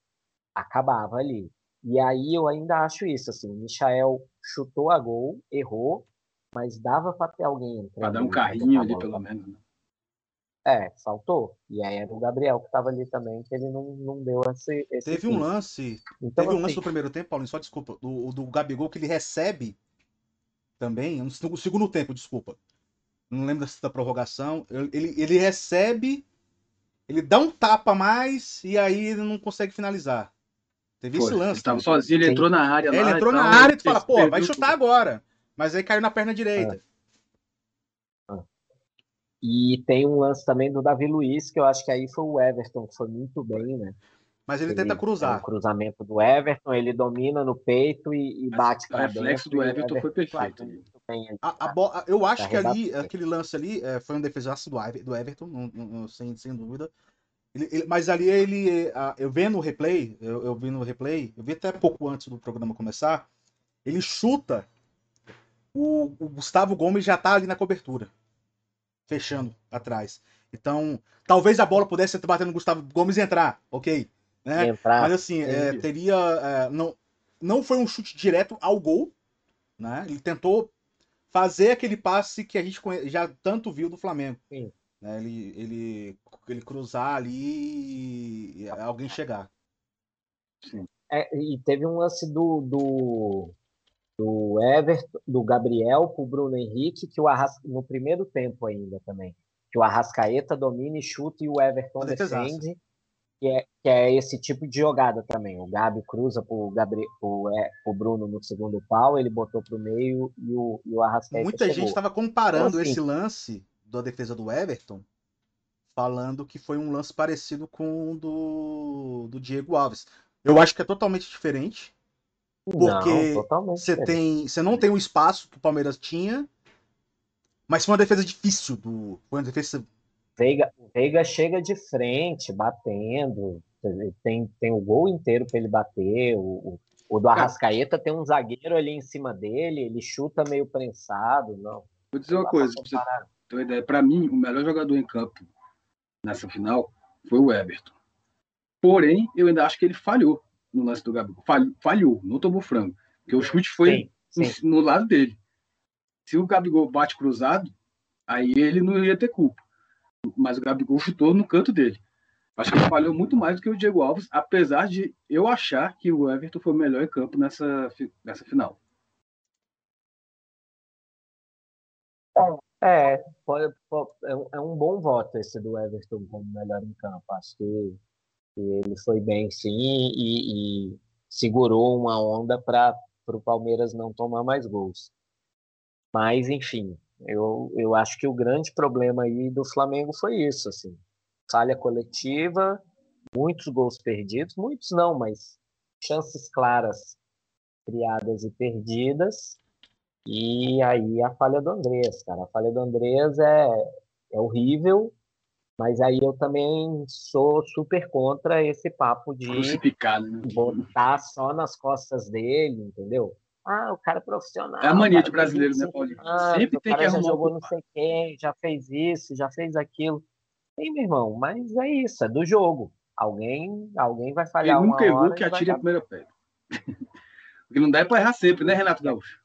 acabava ali. E aí eu ainda acho isso, assim, o Michael chutou a gol, errou, mas dava para ter alguém
Para dar um carrinho ali, pelo menos, né?
É, faltou. E aí era o Gabriel que estava ali também, que ele não, não deu esse. esse
teve fim. um lance. Então, teve um lance assim no primeiro tempo, Paulinho, só desculpa. Do, do Gabigol que ele recebe também, no segundo tempo, desculpa. Não lembro da prorrogação. Ele, ele recebe, ele dá um tapa a mais e aí ele não consegue finalizar. Teve Foi, esse lance. Ele
tava sozinho, ele Sim. entrou na área.
É, ele entrou na área e tu fala, pô, vai chutar agora. Mas aí caiu na perna direita. É.
E tem um lance também do Davi Luiz, que eu acho que aí foi o Everton, que foi muito bem, né?
Mas ele, ele tenta cruzar. É
um cruzamento do Everton, ele domina no peito e, e bate para
dentro. O reflexo do Everton, Everton foi perfeito.
A, a. Eu acho que ali, aquele lance ali, é, foi um defesaço do, do Everton, não, não, sem, sem dúvida. Ele, ele, mas ali ele, eu vendo o replay, eu, eu vi no replay, eu vi até pouco antes do programa começar, ele chuta, o, o Gustavo Gomes já tá ali na cobertura fechando atrás. Então, talvez a bola pudesse bater no Gustavo Gomes e entrar, ok? Né? Entrar, Mas assim, é, teria. É, não, não foi um chute direto ao gol. Né? Ele tentou fazer aquele passe que a gente já tanto viu do Flamengo. Sim. Né? Ele, ele, ele cruzar ali e alguém chegar.
Sim. É, e teve um lance do, do, do Everton, do Gabriel para o Bruno Henrique, que o Arras... no primeiro tempo ainda também, que o Arrascaeta domina e chuta e o Everton defende, que é, que é esse tipo de jogada também. O Gabi cruza para o é, Bruno no segundo pau, ele botou para o meio e o, e o Arrascaeta
Muita chegou. gente estava comparando então, assim, esse lance da defesa do Everton, falando que foi um lance parecido com o do, do Diego Alves. Eu acho que é totalmente diferente porque você tem, você não tem o espaço que o Palmeiras tinha, mas foi uma defesa difícil do, foi uma defesa
Veiga, Veiga chega de frente, batendo, tem, tem o gol inteiro para ele bater, o, o, do Arrascaeta tem um zagueiro ali em cima dele, ele chuta meio prensado, não.
Vou dizer uma coisa, pra você ter uma ideia, para mim, o melhor jogador em campo nessa final foi o Everton. Porém, eu ainda acho que ele falhou no lance do Gabigol. Falhou, não tomou frango. Porque o chute foi sim, sim. no lado dele. Se o Gabigol bate cruzado, aí ele não ia ter culpa. Mas o Gabigol chutou no canto dele. Acho que ele falhou muito mais do que o Diego Alves, apesar de eu achar que o Everton foi o melhor em campo nessa, nessa final.
É, pode, pode, é um bom voto esse do Everton como melhor em campo. Acho que ele foi bem sim e, e segurou uma onda para o Palmeiras não tomar mais gols. Mas, enfim, Eu, eu acho que o grande problema aí do Flamengo foi isso, assim. Falha coletiva, muitos gols perdidos, muitos não, mas chances claras criadas e perdidas. E aí a falha do Andrés, cara. A falha do Andrés é, é horrível, mas aí eu também sou super contra esse papo de
né?
botar só nas costas dele, entendeu? Ah, o cara é profissional.
É a mania de brasileiro, né, Paulinho?
Sempre tem que arrumar. Já jogou não sei quem, já fez isso, já fez aquilo. Sim, meu irmão, mas é isso, é do jogo. Alguém, alguém vai falhar
Quem nunca
errou
que atire a primeira pedra. o que não dá é para errar sempre, né, Renato Gaúcho?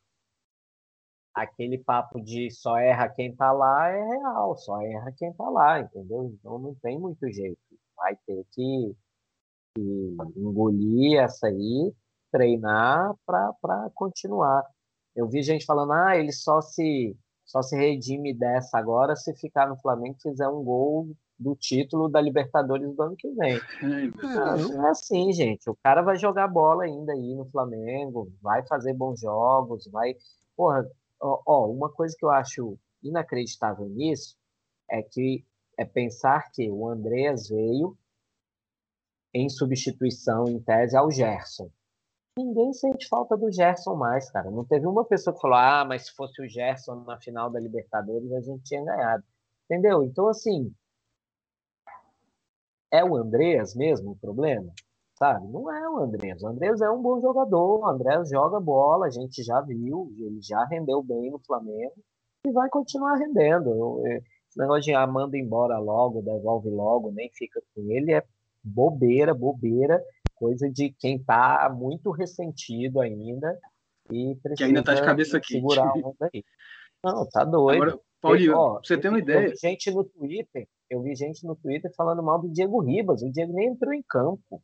Aquele papo de só erra quem tá lá é real, só erra quem tá lá, entendeu? Então não tem muito jeito. Vai ter que, que engolir essa aí treinar para continuar. Eu vi gente falando, ah, ele só se só se redime dessa agora se ficar no Flamengo e fizer um gol do título da Libertadores do ano que vem. Ah, não é assim, gente. O cara vai jogar bola ainda aí no Flamengo, vai fazer bons jogos, vai. Porra, ó, ó, uma coisa que eu acho inacreditável nisso é que é pensar que o Andreas veio em substituição, em tese, ao Gerson. Ninguém sente falta do Gerson mais, cara. Não teve uma pessoa que falou: ah, mas se fosse o Gerson na final da Libertadores, a gente tinha ganhado. Entendeu? Então, assim. É o Andreas mesmo o problema? Sabe? Não é o Andreas. O Andreas é um bom jogador. O Andreas joga bola, a gente já viu. Ele já rendeu bem no Flamengo e vai continuar rendendo. Esse negócio de ah, manda embora logo, devolve logo, nem fica com ele, é bobeira, bobeira coisa de quem está muito ressentido ainda e precisa
que ainda tá de cabeça quente.
segurar a onda aí. Não, tá doido. Agora,
Paulinho, ó, você tem uma ideia?
Eu vi gente no Twitter, eu vi gente no Twitter falando mal do Diego Ribas. O Diego nem entrou em campo.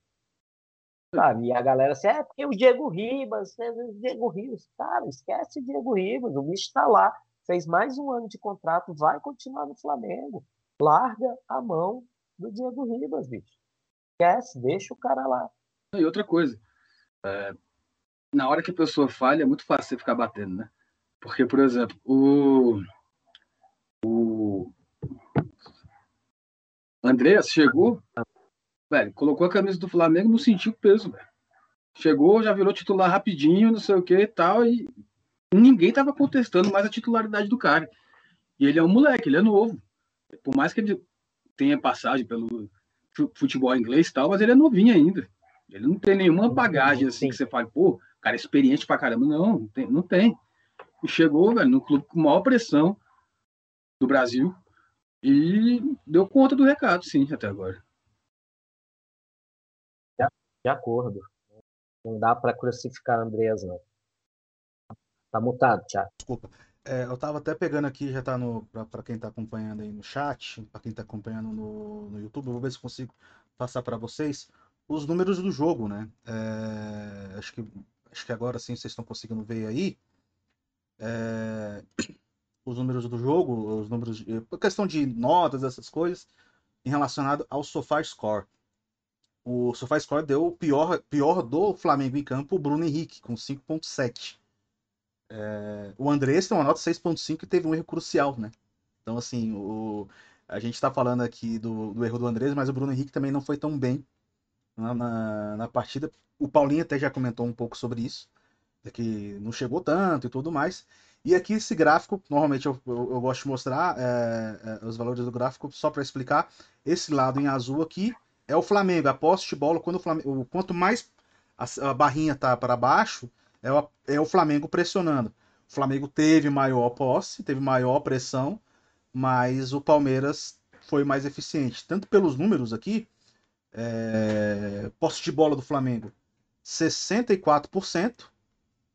Sabe? E a galera assim, é porque o Diego Ribas, né, o Diego Ribas. Cara, esquece o Diego Ribas. O bicho está lá, fez mais um ano de contrato, vai continuar no Flamengo. Larga a mão do Diego Ribas, bicho. Esquece, deixa o cara lá.
E outra coisa, é, na hora que a pessoa falha, é muito fácil você ficar batendo, né? Porque, por exemplo, o, o Andreas chegou, velho, colocou a camisa do Flamengo, não sentiu peso, velho. Chegou, já virou titular rapidinho, não sei o que e tal, e ninguém tava contestando mais a titularidade do cara. E ele é um moleque, ele é novo. Por mais que ele tenha passagem pelo futebol inglês e tal, mas ele é novinho ainda. Ele não tem nenhuma bagagem assim que você fale, pô, cara experiente pra caramba. Não, não tem. Não tem. E chegou, velho, no clube com maior pressão do Brasil e deu conta do recado, sim, até agora.
De acordo. Não dá para crucificar Andreas, não. Tá mutado, Thiago.
Desculpa. É, eu tava até pegando aqui, já tá no. para quem tá acompanhando aí no chat, para quem tá acompanhando no, no YouTube, eu vou ver se consigo passar para vocês os números do jogo, né? É, acho, que, acho que agora sim vocês estão conseguindo ver aí. É, os números do jogo, os números. De, questão de notas, essas coisas, em relacionado ao SofaScore. O SofaScore deu o pior, pior do Flamengo em campo, o Bruno Henrique, com 5,7. É, o Andrés tem uma nota 6,5 e teve um erro crucial, né? Então, assim, o, a gente está falando aqui do, do erro do Andrés, mas o Bruno Henrique também não foi tão bem na, na, na, partida. O Paulinho até já comentou um pouco sobre isso, que não chegou tanto e tudo mais. E aqui esse gráfico, normalmente eu, eu, eu gosto de mostrar é, é, os valores do gráfico só para explicar. Esse lado em azul aqui é o Flamengo, a posse de bola. Quando o Flamengo, quanto mais a, a barrinha tá para baixo, é o, é o Flamengo pressionando. O Flamengo teve maior posse, teve maior pressão, mas o Palmeiras foi mais eficiente. Tanto pelos números aqui, é, posse de bola do Flamengo, 64%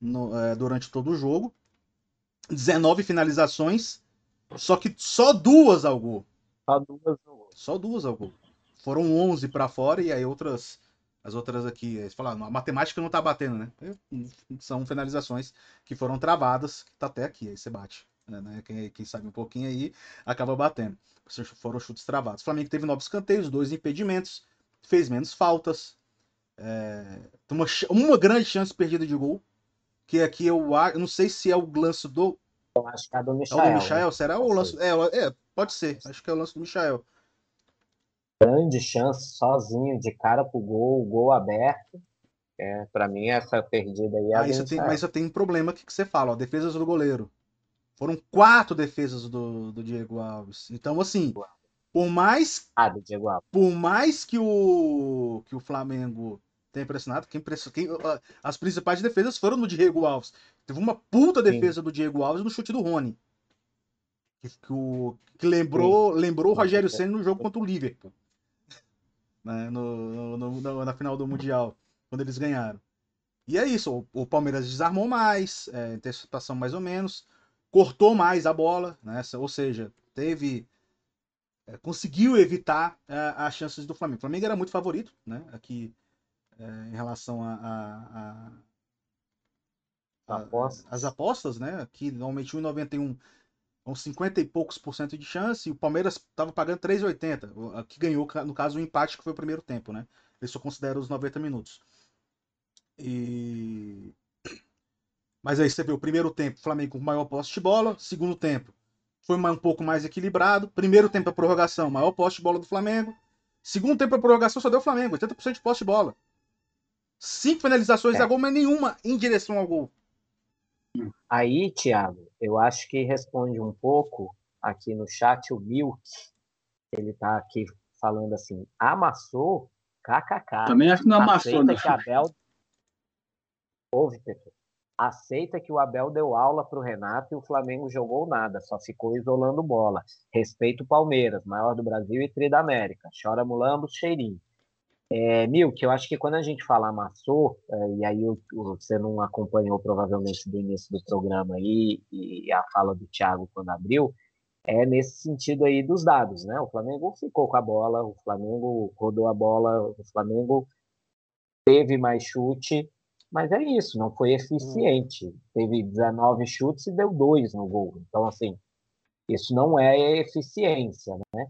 no, é, durante todo o jogo. 19 finalizações, só que só duas ao gol.
Só duas ao gol.
Só duas ao gol. Foram 11 para fora e aí outras as outras aqui, eles falaram, a matemática não tá batendo, né? São finalizações que foram travadas, que tá até aqui, aí você bate. Né? Quem, quem sabe um pouquinho aí acaba batendo. Foram chutes travados. O Flamengo teve nove escanteios, dois impedimentos, fez menos faltas. É, uma, uma grande chance perdida de gol. Que aqui eu, eu não sei se é o lance do
Eu acho que é do Michael.
É o do Michael, será o lance? É, é, pode ser. Acho que é o lance do Michael.
Grande chance, sozinho, de cara pro gol, gol aberto. É, para mim, essa perdida aí é
ah, isso tem, Mas eu tenho um problema que, que você fala, ó, defesas do goleiro. Foram quatro defesas do, do Diego Alves. Então, assim, por mais.
Ah.
Por mais que o, que o Flamengo tenha impressionado, quem, quem, as principais defesas foram no Diego Alves. Teve uma puta defesa Sim. do Diego Alves no chute do Rony. Que, que, o, que lembrou, lembrou o Rogério Senna no jogo contra o Liverpool. Né, no, no, no, na final do Mundial, quando eles ganharam. E é isso, o, o Palmeiras desarmou mais, é, antecipação mais ou menos, cortou mais a bola, né, ou seja, teve. É, conseguiu evitar é, as chances do Flamengo. O Flamengo era muito favorito, né? Aqui é, em relação a, a,
a, apostas.
as apostas, né? Que normalmente 1,91 com 50 e poucos por cento de chance, e o Palmeiras estava pagando 3,80, que ganhou, no caso, o empate, que foi o primeiro tempo, né? Ele só considera os 90 minutos. E... Mas aí você vê o primeiro tempo, Flamengo com maior posse de bola, segundo tempo foi um pouco mais equilibrado, primeiro tempo a prorrogação, maior posse de bola do Flamengo, segundo tempo a prorrogação só deu o Flamengo, 80% de posse de bola. Cinco finalizações é. a gol, mas nenhuma em direção ao gol.
Aí, Thiago, eu acho que responde um pouco aqui no chat o Milk. Ele tá aqui falando assim: amassou, kkk.
Também acho que não amassou,
né? Que Abel... Ouve, Pedro. Aceita que o Abel deu aula para o Renato e o Flamengo jogou nada, só ficou isolando bola. Respeito o Palmeiras, maior do Brasil e tri da América. Chora mulambo, cheirinho. É, Milk, eu acho que quando a gente fala amassou, é, e aí o, o, você não acompanhou provavelmente do início do programa aí, e a fala do Thiago quando abriu, é nesse sentido aí dos dados, né? O Flamengo ficou com a bola, o Flamengo rodou a bola, o Flamengo teve mais chute, mas é isso, não foi eficiente. Teve 19 chutes e deu dois no gol. Então, assim, isso não é eficiência, né?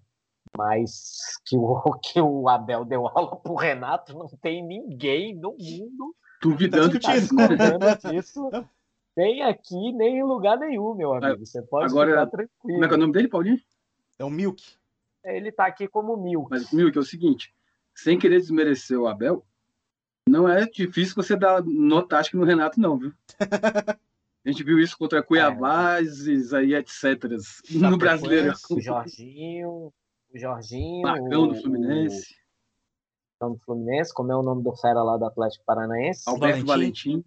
Mas que o, que o Abel deu aula pro Renato, não tem ninguém no mundo
duvidando
tá disso. disso. Nem aqui, nem em lugar nenhum, meu amigo. Você pode
Agora, ficar tranquilo. Como é que é o nome dele, Paulinho?
É o Milk.
Ele tá aqui como Milk.
Mas, Milk, é o seguinte: sem querer desmerecer o Abel, não é difícil você dar nota no Renato, não, viu? A gente viu isso contra Cuiabá, é. e etc. No brasileiro.
O Jorginho, o Jorginho.
Marcão o, do Fluminense.
O do Fluminense, como é o nome do fera lá do Atlético Paranaense?
Alberto Valentim.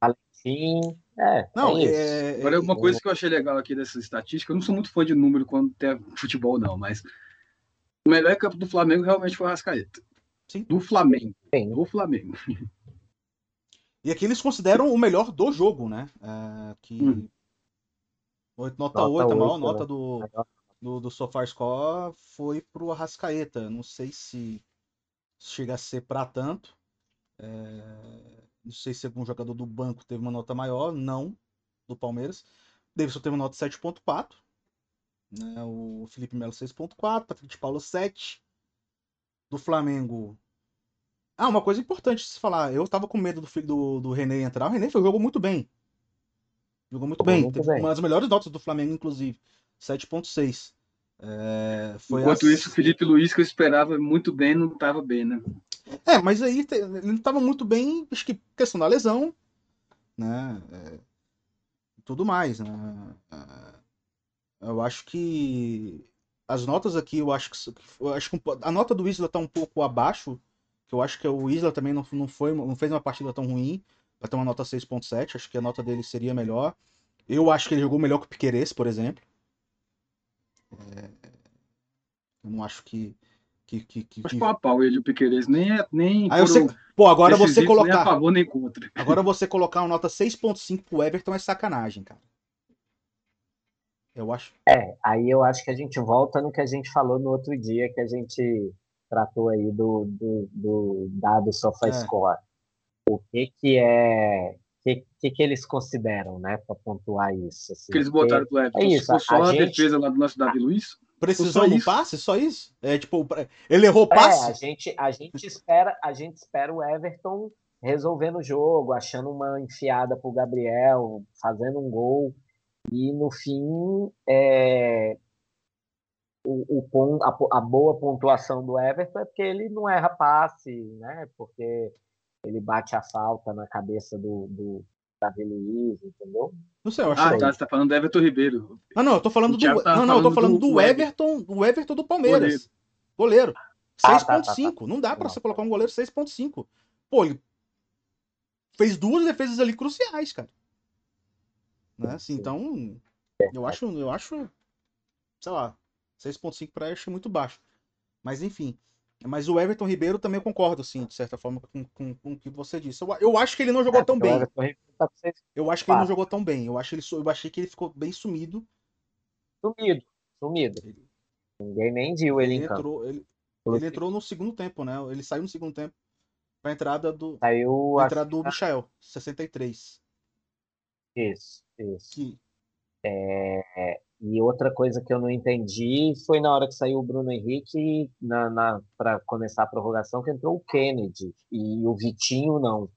Valentim. É,
não, é, é Agora, uma coisa que eu achei legal aqui dessa estatística, eu não sou muito fã de número quando tem futebol, não, mas o melhor campo do Flamengo realmente foi o Rascaeta. Sim. Do Flamengo. Sim. Do Flamengo.
E aqui eles consideram o melhor do jogo, né? É, que hum. nota, nota 8, 8, a maior né? nota do, do, do SofaScore foi pro Arrascaeta. Não sei se chega a ser para tanto. É... Não sei se algum jogador do banco teve uma nota maior. Não, do Palmeiras. Davidson teve uma nota 7.4. Né? O Felipe Melo 6.4. Patrick de Paulo 7. Do Flamengo. Ah, uma coisa importante se falar. Eu tava com medo do filho do, do René entrar. O René jogou muito bem. Jogou muito bem. Muito Teve bem. uma das melhores notas do Flamengo, inclusive. 7.6. É,
Enquanto assim... isso, o Felipe Luiz, que eu esperava muito bem, não estava bem, né?
É, mas aí ele não estava muito bem, acho que questão da lesão, né? É, tudo mais, né? É, eu acho que as notas aqui, eu acho que, eu acho que a nota do Isla está um pouco abaixo, que eu acho que o Isla também não, não, foi, não fez uma partida tão ruim, para ter uma nota 6.7, acho que a nota dele seria melhor. Eu acho que ele jogou melhor que o Piqueires, por exemplo. É... Eu não acho que. que, que, que
Mas a pau ele, o Piqueires, nem é. Nem
Aí você... Pô, agora você colocar. Nem
a favor, nem contra.
Agora você colocar uma nota 6,5 pro Everton é sacanagem, cara. Eu acho.
É, aí eu acho que a gente volta no que a gente falou no outro dia, que a gente tratou aí do, do, do dado SofaScore. É. O que que é que, que, que eles consideram, né, para pontuar isso? Assim,
que eles botaram pro Everton. É isso, só a, a gente... defesa lá do nosso Davi Luiz.
Precisou do passe, só isso? É tipo, ele errou o é, passe?
É, a gente, a gente espera, a gente espera o Everton resolvendo o jogo, achando uma enfiada pro Gabriel, fazendo um gol. E no fim, é, o, o a, a, boa pontuação do Everton é porque ele não erra passe, né? Porque ele bate a falta na cabeça do, do Davi Luiz, entendeu?
Não sei, eu
acho. Ah, tá, você tá falando do Everton Ribeiro.
Ah, não, eu tô falando do. Tá não, não, eu tô falando do, do Everton, do Everton do Palmeiras. Goleiro. goleiro. 6.5. Ah, tá, tá, tá. Não dá pra não. você colocar um goleiro 6.5. Pô, ele fez duas defesas ali cruciais, cara. Né? Assim, então, eu acho, eu acho, sei lá, 6.5 para acho muito baixo. Mas enfim. Mas o Everton Ribeiro também concordo, assim, de certa forma, com, com, com o que você disse. Eu, eu acho que ele não jogou é, tão bem. Tá eu acho que ele não jogou tão bem. Eu, acho ele, eu achei que ele ficou bem sumido.
Sumido, sumido. Ninguém nem viu ele,
ele entrou, Ele, ele entrou no segundo tempo, né? Ele saiu no segundo tempo pra entrada do.
Saiu
a entrada do Michael, 63.
Isso, isso. Que... É, e outra coisa que eu não entendi foi na hora que saiu o Bruno Henrique na, na para começar a prorrogação que entrou o Kennedy e o Vitinho não.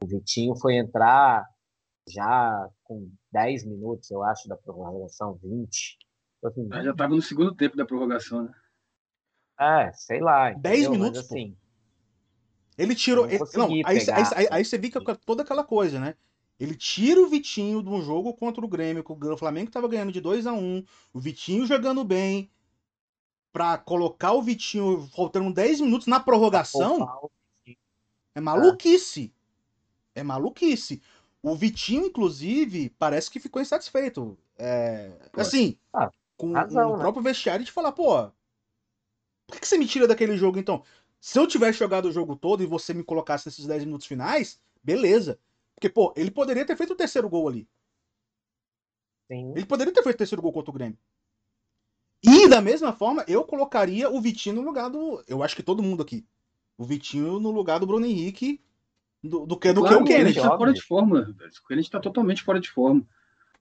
O Vitinho foi entrar já com 10 minutos, eu acho, da prorrogação, 20.
Assim, já estava no segundo tempo da prorrogação, né?
É, sei lá.
10 minutos, assim. Ele tirou. Não, ele, não aí, aí, aí, aí, você fica toda aquela coisa, né? Ele tira o Vitinho de um jogo contra o Grêmio, que o Flamengo estava ganhando de 2 a 1 o Vitinho jogando bem, para colocar o Vitinho faltando 10 minutos na prorrogação. É maluquice. É maluquice. O Vitinho, inclusive, parece que ficou insatisfeito. É, assim, ah, com razão, o né? próprio vestiário de falar, pô, por que você me tira daquele jogo então? Se eu tivesse jogado o jogo todo e você me colocasse nesses 10 minutos finais, beleza. Porque, pô, ele poderia ter feito o terceiro gol ali. Sim. Ele poderia ter feito o terceiro gol contra o Grêmio. E, da mesma forma, eu colocaria o Vitinho no lugar do. Eu acho que todo mundo aqui. O Vitinho no lugar do Bruno Henrique do, do que, do claro, que o Kennedy.
Ele tá fora de forma. O Kennedy tá totalmente fora de forma.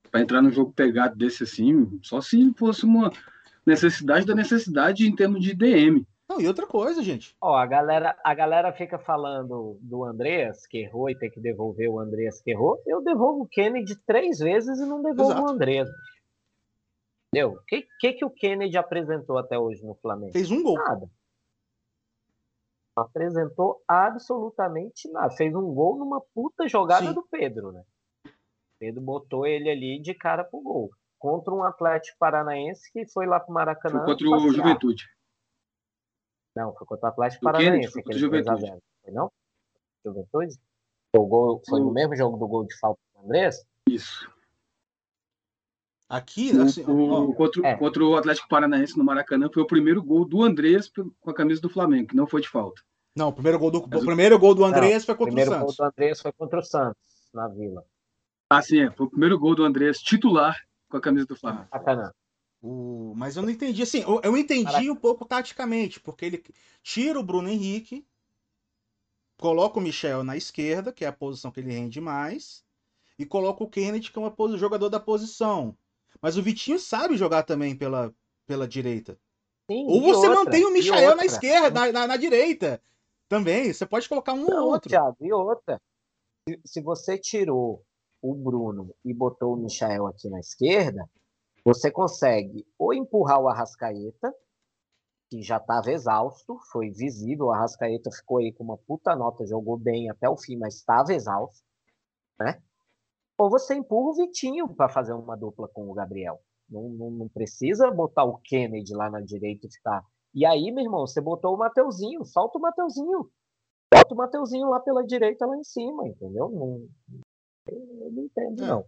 Pra entrar num jogo pegado desse assim, só se fosse uma necessidade da necessidade em termos de DM.
Não, e outra coisa, gente.
Ó, a galera, a galera fica falando do Andreas, que errou e tem que devolver o Andreas que errou. Eu devolvo o Kennedy três vezes e não devolvo Exato. o Andreas. Entendeu? O que, que, que o Kennedy apresentou até hoje no Flamengo?
Fez um gol.
Nada. Não apresentou absolutamente nada. Fez um gol numa puta jogada Sim. do Pedro, né? Pedro botou ele ali de cara pro gol. Contra um Atlético Paranaense que foi lá pro Maracanã.
Foi contra o Juventude.
Não, foi contra o Atlético Paranaense. Foi
contra Juventude.
Foi não? Juventude? O gol, foi no mesmo jogo do gol de falta do Andrés?
Isso.
Aqui,
assim, o, o, contra, é. contra, o Atlético Paranaense no Maracanã foi o primeiro gol do Andrés com a camisa do Flamengo, que não foi de falta.
Não, o primeiro gol do, o primeiro gol do Andrés foi contra o Santos. O primeiro gol
do Andrés foi contra o Santos, na Vila.
Ah, sim, é. Foi o primeiro gol do Andrés titular com a camisa do Flamengo.
Maracanã.
O... Mas eu não entendi, assim, eu, eu entendi Caraca. um pouco taticamente, porque ele tira o Bruno Henrique, coloca o Michel na esquerda, que é a posição que ele rende mais, e coloca o Kennedy, que é um jogador da posição. Mas o Vitinho sabe jogar também pela, pela direita. Sim, ou você outra, mantém o Michel na esquerda, na, na, na, direita. Também. Você pode colocar um não, ou outro.
Thiago, e outra. Se, se você tirou o Bruno e botou o Michel aqui na esquerda, você consegue ou empurrar o Arrascaeta, que já estava exausto, foi visível, o Arrascaeta ficou aí com uma puta nota, jogou bem até o fim, mas estava exausto, né? Ou você empurra o Vitinho para fazer uma dupla com o Gabriel. Não, não, não, precisa botar o Kennedy lá na direita e ficar. E aí, meu irmão, você botou o Mateuzinho, solta o Mateuzinho. Bota o Mateuzinho lá pela direita, lá em cima, entendeu? Não, eu não entendo, é.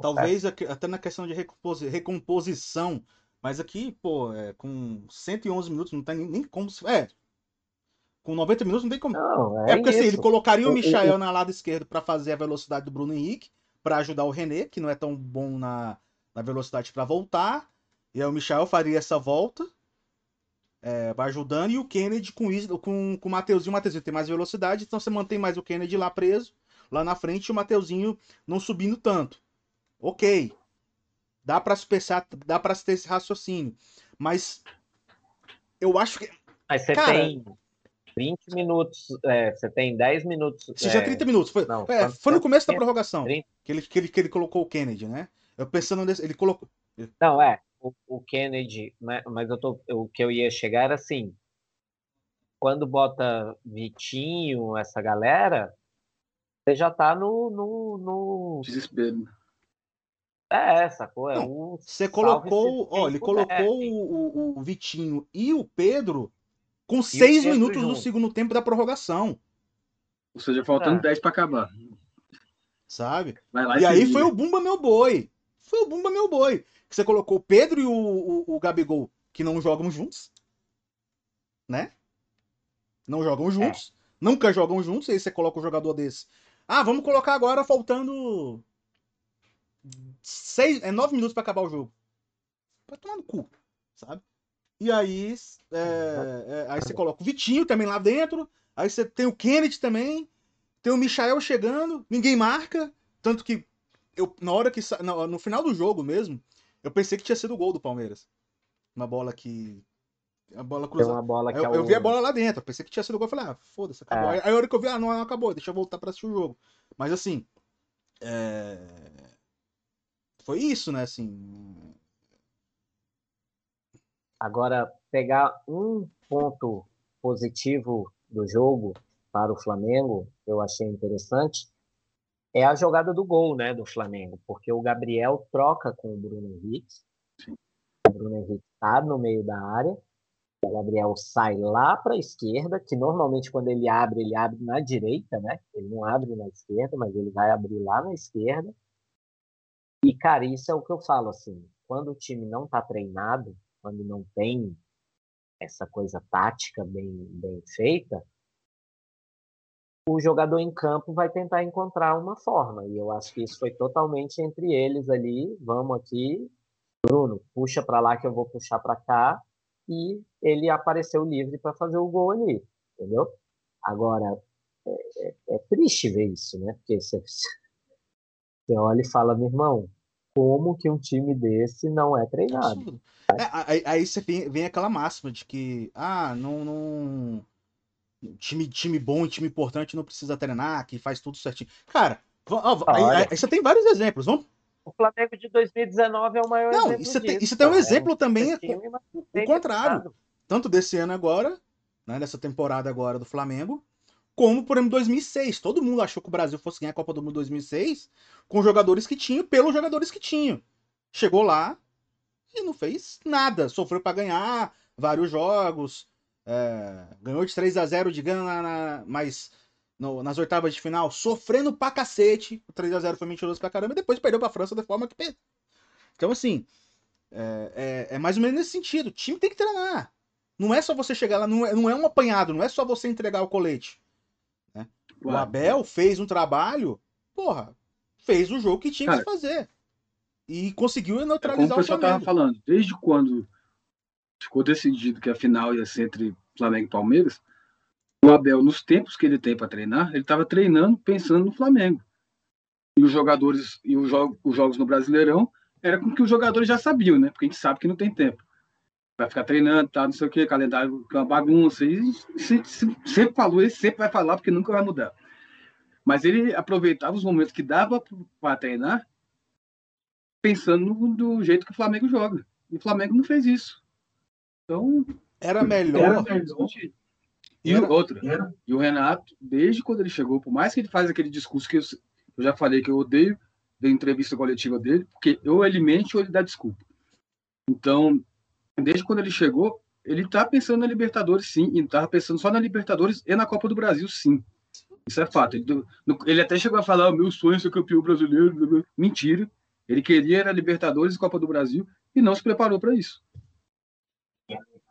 Talvez até na questão de recomposição, mas aqui, pô, é, com 111 minutos não tem nem, nem como se. É. Com 90 minutos não tem como.
Não, é,
é porque assim, ele colocaria o Michael na lado esquerdo para fazer a velocidade do Bruno Henrique, para ajudar o René, que não é tão bom na, na velocidade para voltar. E aí o Michael faria essa volta, é, vai ajudando, e o Kennedy com, isso, com, com o Mateuzinho. O Mateuzinho tem mais velocidade, então você mantém mais o Kennedy lá preso, lá na frente, e o Mateuzinho não subindo tanto. Ok. Dá para pensar, dá para ter esse raciocínio. Mas eu acho que.
Mas você cara, tem 20 minutos, é, você tem 10 minutos.
Seja é... 30 minutos. Foi, Não, é, foi no começo da prorrogação que ele, que, ele, que ele colocou o Kennedy, né? Eu pensando nesse, ele colocou.
Não, é. O, o Kennedy, né, mas eu tô, o que eu ia chegar era assim. Quando bota Vitinho, essa galera, você já tá no. no, no...
Desespero.
É, sacou? É um
você colocou, ó, ele colocou o, o, Vitinho e o Pedro com e seis Pedro minutos junto. do segundo tempo da prorrogação.
Ou seja, faltando é. 10 para acabar.
Sabe? e aí foi o Bumba Meu Boi. Foi o Bumba Meu Boi. Que você colocou o Pedro e o, o, o Gabigol, que não jogam juntos. Né? Não jogam é. juntos. É. Nunca jogam juntos. E aí você coloca o um jogador desse. Ah, vamos colocar agora faltando seis, é nove minutos para acabar o jogo. Vai tomar no cu, sabe? E aí, é, é, aí você coloca o Vitinho também lá dentro. Aí você tem o Kennedy também. Tem o Michael chegando. Ninguém marca. Tanto que eu, na hora que. No, no final do jogo mesmo, eu pensei que tinha sido o gol do Palmeiras. Uma bola que. A bola cruzada.
Uma bola
eu, é eu, vi a bola lá dentro. Pensei que tinha sido o gol. Eu falei, ah, foda-se, acabou. É. Aí, aí a hora que eu vi, ah, não, não acabou. Deixa eu voltar pra assistir o jogo. Mas assim. É foi isso, né? Assim.
Agora, pegar um ponto positivo do jogo para o Flamengo, eu achei interessante, é a jogada do gol, né, do Flamengo, porque o Gabriel troca com o Bruno Henrique. O Bruno Henrique está no meio da área. O Gabriel sai lá para a esquerda, que normalmente quando ele abre, ele abre na direita, né? Ele não abre na esquerda, mas ele vai abrir lá na esquerda. E, cara, isso é o que eu falo, assim, quando o time não está treinado, quando não tem essa coisa tática bem, bem feita, o jogador em campo vai tentar encontrar uma forma. E eu acho que isso foi totalmente entre eles ali. Vamos aqui, Bruno, puxa para lá que eu vou puxar para cá. E ele apareceu livre para fazer o gol ali, entendeu? Agora, é, é, é triste ver isso, né? Porque você, você olha e fala, meu irmão, como que um time desse não é treinado?
É, aí, aí, você vem, vem, aquela máxima de que, ah, não, não. Time, time bom e time importante não precisa treinar, que faz tudo certinho. Cara, ó, aí, aí, você tem vários exemplos, vamos?
O Flamengo de 2019 é o maior
não,
exemplo.
Tem, isso tem um exemplo é também, time, o contrário. Tanto desse ano agora, né, dessa temporada agora do Flamengo, como, por exemplo, 2006. Todo mundo achou que o Brasil fosse ganhar a Copa do Mundo 2006 com jogadores que tinham, pelos jogadores que tinham. Chegou lá e não fez nada. Sofreu para ganhar vários jogos. É, ganhou de 3 a 0 de Gana, na, mas no, nas oitavas de final, sofrendo pra cacete. O 3 a 0 foi mentiroso pra caramba. E depois perdeu pra França da forma que perdeu. Então, assim, é, é, é, mais ou menos nesse sentido. O time tem que treinar. Não é só você chegar lá, não é, não é um apanhado, não é só você entregar o colete. O Abel fez um trabalho, porra, fez o jogo que tinha Cara, que fazer. E conseguiu neutralizar
como o pessoal tava falando, desde quando ficou decidido que a final ia ser entre Flamengo e Palmeiras, o Abel, nos tempos que ele tem para treinar, ele estava treinando pensando no Flamengo. E os jogadores e os, jo os jogos no Brasileirão era com que os jogadores já sabiam, né? Porque a gente sabe que não tem tempo vai ficar treinando, tá, não sei o que, calendário que é uma bagunça. E sempre falou, ele sempre vai falar, porque nunca vai mudar. Mas ele aproveitava os momentos que dava para treinar, pensando no, do jeito que o Flamengo joga. E o Flamengo não fez isso. Então.
Era melhor. Era melhor.
E o outro, e o Renato, desde quando ele chegou, por mais que ele faz aquele discurso que eu, eu já falei que eu odeio da entrevista coletiva dele, porque ou ele mente ou ele dá desculpa. Então, desde quando ele chegou, ele está pensando na Libertadores, sim, e estava pensando só na Libertadores e na Copa do Brasil, sim. Isso é fato. Ele, ele até chegou a falar: o meu sonho é ser campeão brasileiro. Mentira. Ele queria a Libertadores e Copa do Brasil e não se preparou para isso.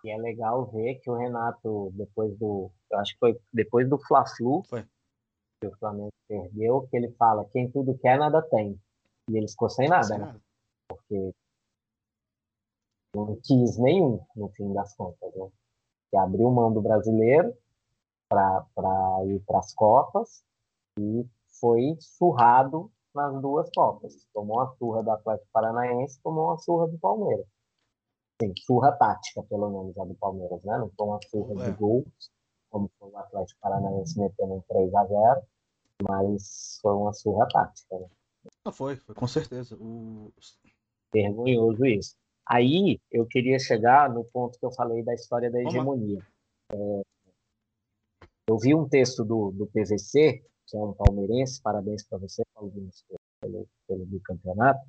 E é legal ver que o Renato, depois do. Eu acho que foi depois do Fla-Flu, que o Flamengo perdeu, que ele fala: quem tudo quer, nada tem. E ele ficou sem nada, né? Porque não quis nenhum, no fim das contas. Né? Que abriu mão do brasileiro para ir para as Copas e foi surrado nas duas Copas. Tomou uma surra do Atlético Paranaense, tomou uma surra do Palmeiras. Sim, surra tática, pelo menos, a do Palmeiras, né? Não foi uma surra é. de gols, como foi o Atlético Paranaense metendo um 3 a 0 mas foi uma surra tática, né?
Não foi, foi com certeza. O...
Vergonhoso isso. Aí eu queria chegar no ponto que eu falei da história da hegemonia. É, eu vi um texto do, do PVC, que é um palmeirense, parabéns para você, Paulo Vinícius, pelo, pelo bicampeonato,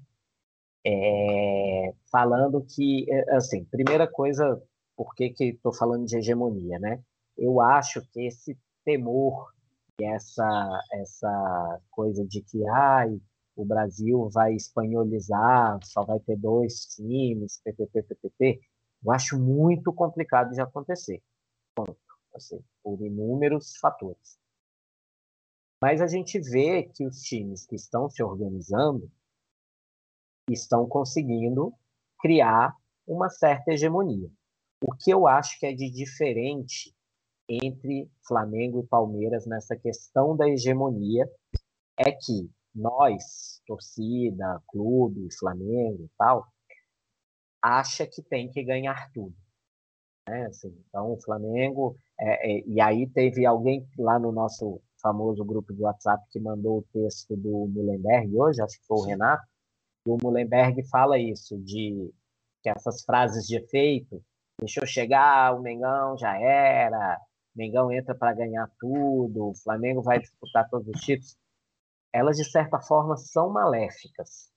é, falando que, é, assim, primeira coisa, por que estou falando de hegemonia, né? Eu acho que esse temor, essa, essa coisa de que ai, o Brasil vai espanholizar, só vai ter dois times, ppp, ppp, eu acho muito complicado de acontecer. Ponto. Assim, por inúmeros fatores. Mas a gente vê que os times que estão se organizando estão conseguindo criar uma certa hegemonia. O que eu acho que é de diferente entre Flamengo e Palmeiras nessa questão da hegemonia é que nós, torcida, clube, Flamengo e tal, acha que tem que ganhar tudo. Né? Assim, então, o Flamengo. É, é, e aí teve alguém lá no nosso famoso grupo de WhatsApp que mandou o texto do Mullenberg hoje, acho que foi o Renato, e o Mullenberg fala isso, de que essas frases de efeito, deixou chegar, o Mengão já era, Mengão entra para ganhar tudo, o Flamengo vai disputar todos os títulos elas de certa forma são maléficas,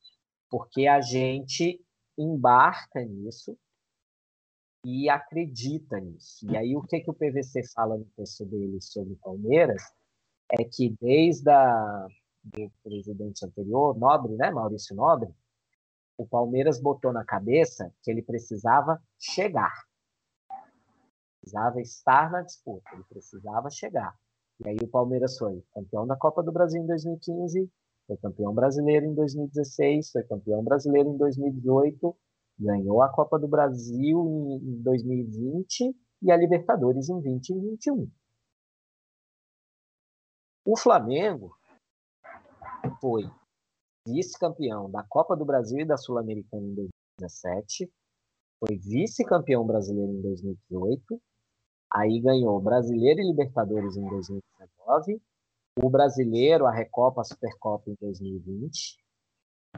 porque a gente embarca nisso e acredita nisso. E aí o que, que o PVC fala no texto dele sobre Palmeiras é que desde a, do presidente anterior, Nobre, né, Maurício Nobre, o Palmeiras botou na cabeça que ele precisava chegar. Precisava estar na disputa, ele precisava chegar. E aí o Palmeiras foi campeão da Copa do Brasil em 2015, foi campeão brasileiro em 2016, foi campeão brasileiro em 2018, ganhou a Copa do Brasil em 2020 e a Libertadores em 2021. O Flamengo foi vice-campeão da Copa do Brasil e da Sul-Americana em 2017, foi vice-campeão brasileiro em 2018 Aí ganhou Brasileiro e Libertadores em 2019, o Brasileiro, a Recopa, a Supercopa em 2020,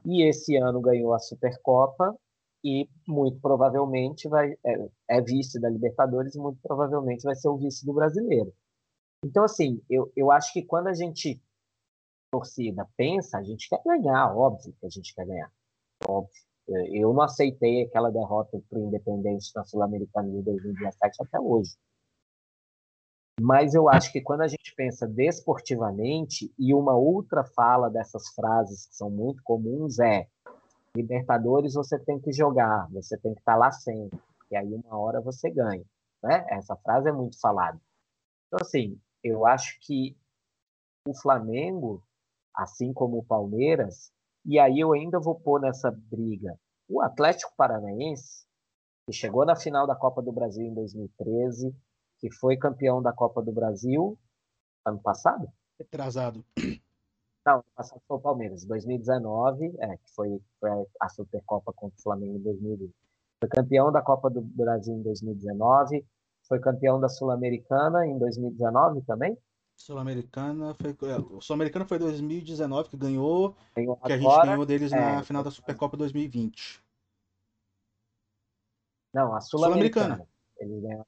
e esse ano ganhou a Supercopa e muito provavelmente vai é, é vice da Libertadores e muito provavelmente vai ser o vice do Brasileiro. Então, assim, eu, eu acho que quando a gente, torcida, pensa, a gente quer ganhar, óbvio que a gente quer ganhar, óbvio. Eu não aceitei aquela derrota para o Independente na Sul-Americana de 2017 até hoje. Mas eu acho que quando a gente pensa desportivamente, e uma outra fala dessas frases que são muito comuns é: Libertadores você tem que jogar, você tem que estar lá sempre, e aí uma hora você ganha. Né? Essa frase é muito falada. Então, assim, eu acho que o Flamengo, assim como o Palmeiras, e aí eu ainda vou pôr nessa briga o Atlético Paranaense, que chegou na final da Copa do Brasil em 2013, que foi campeão da Copa do Brasil ano passado?
Atrasado.
Não, ano passado foi o Palmeiras. 2019, é, que foi, foi a Supercopa contra o Flamengo em 2020. Foi campeão da Copa do Brasil em 2019. Foi campeão da Sul-Americana em 2019 também?
Sul-Americana foi. É, o Sul-Americana foi 2019 que ganhou. ganhou que a gente ganhou deles é, na final da Supercopa 2020.
Não, a Sul-Americana. Sul Eles ganharam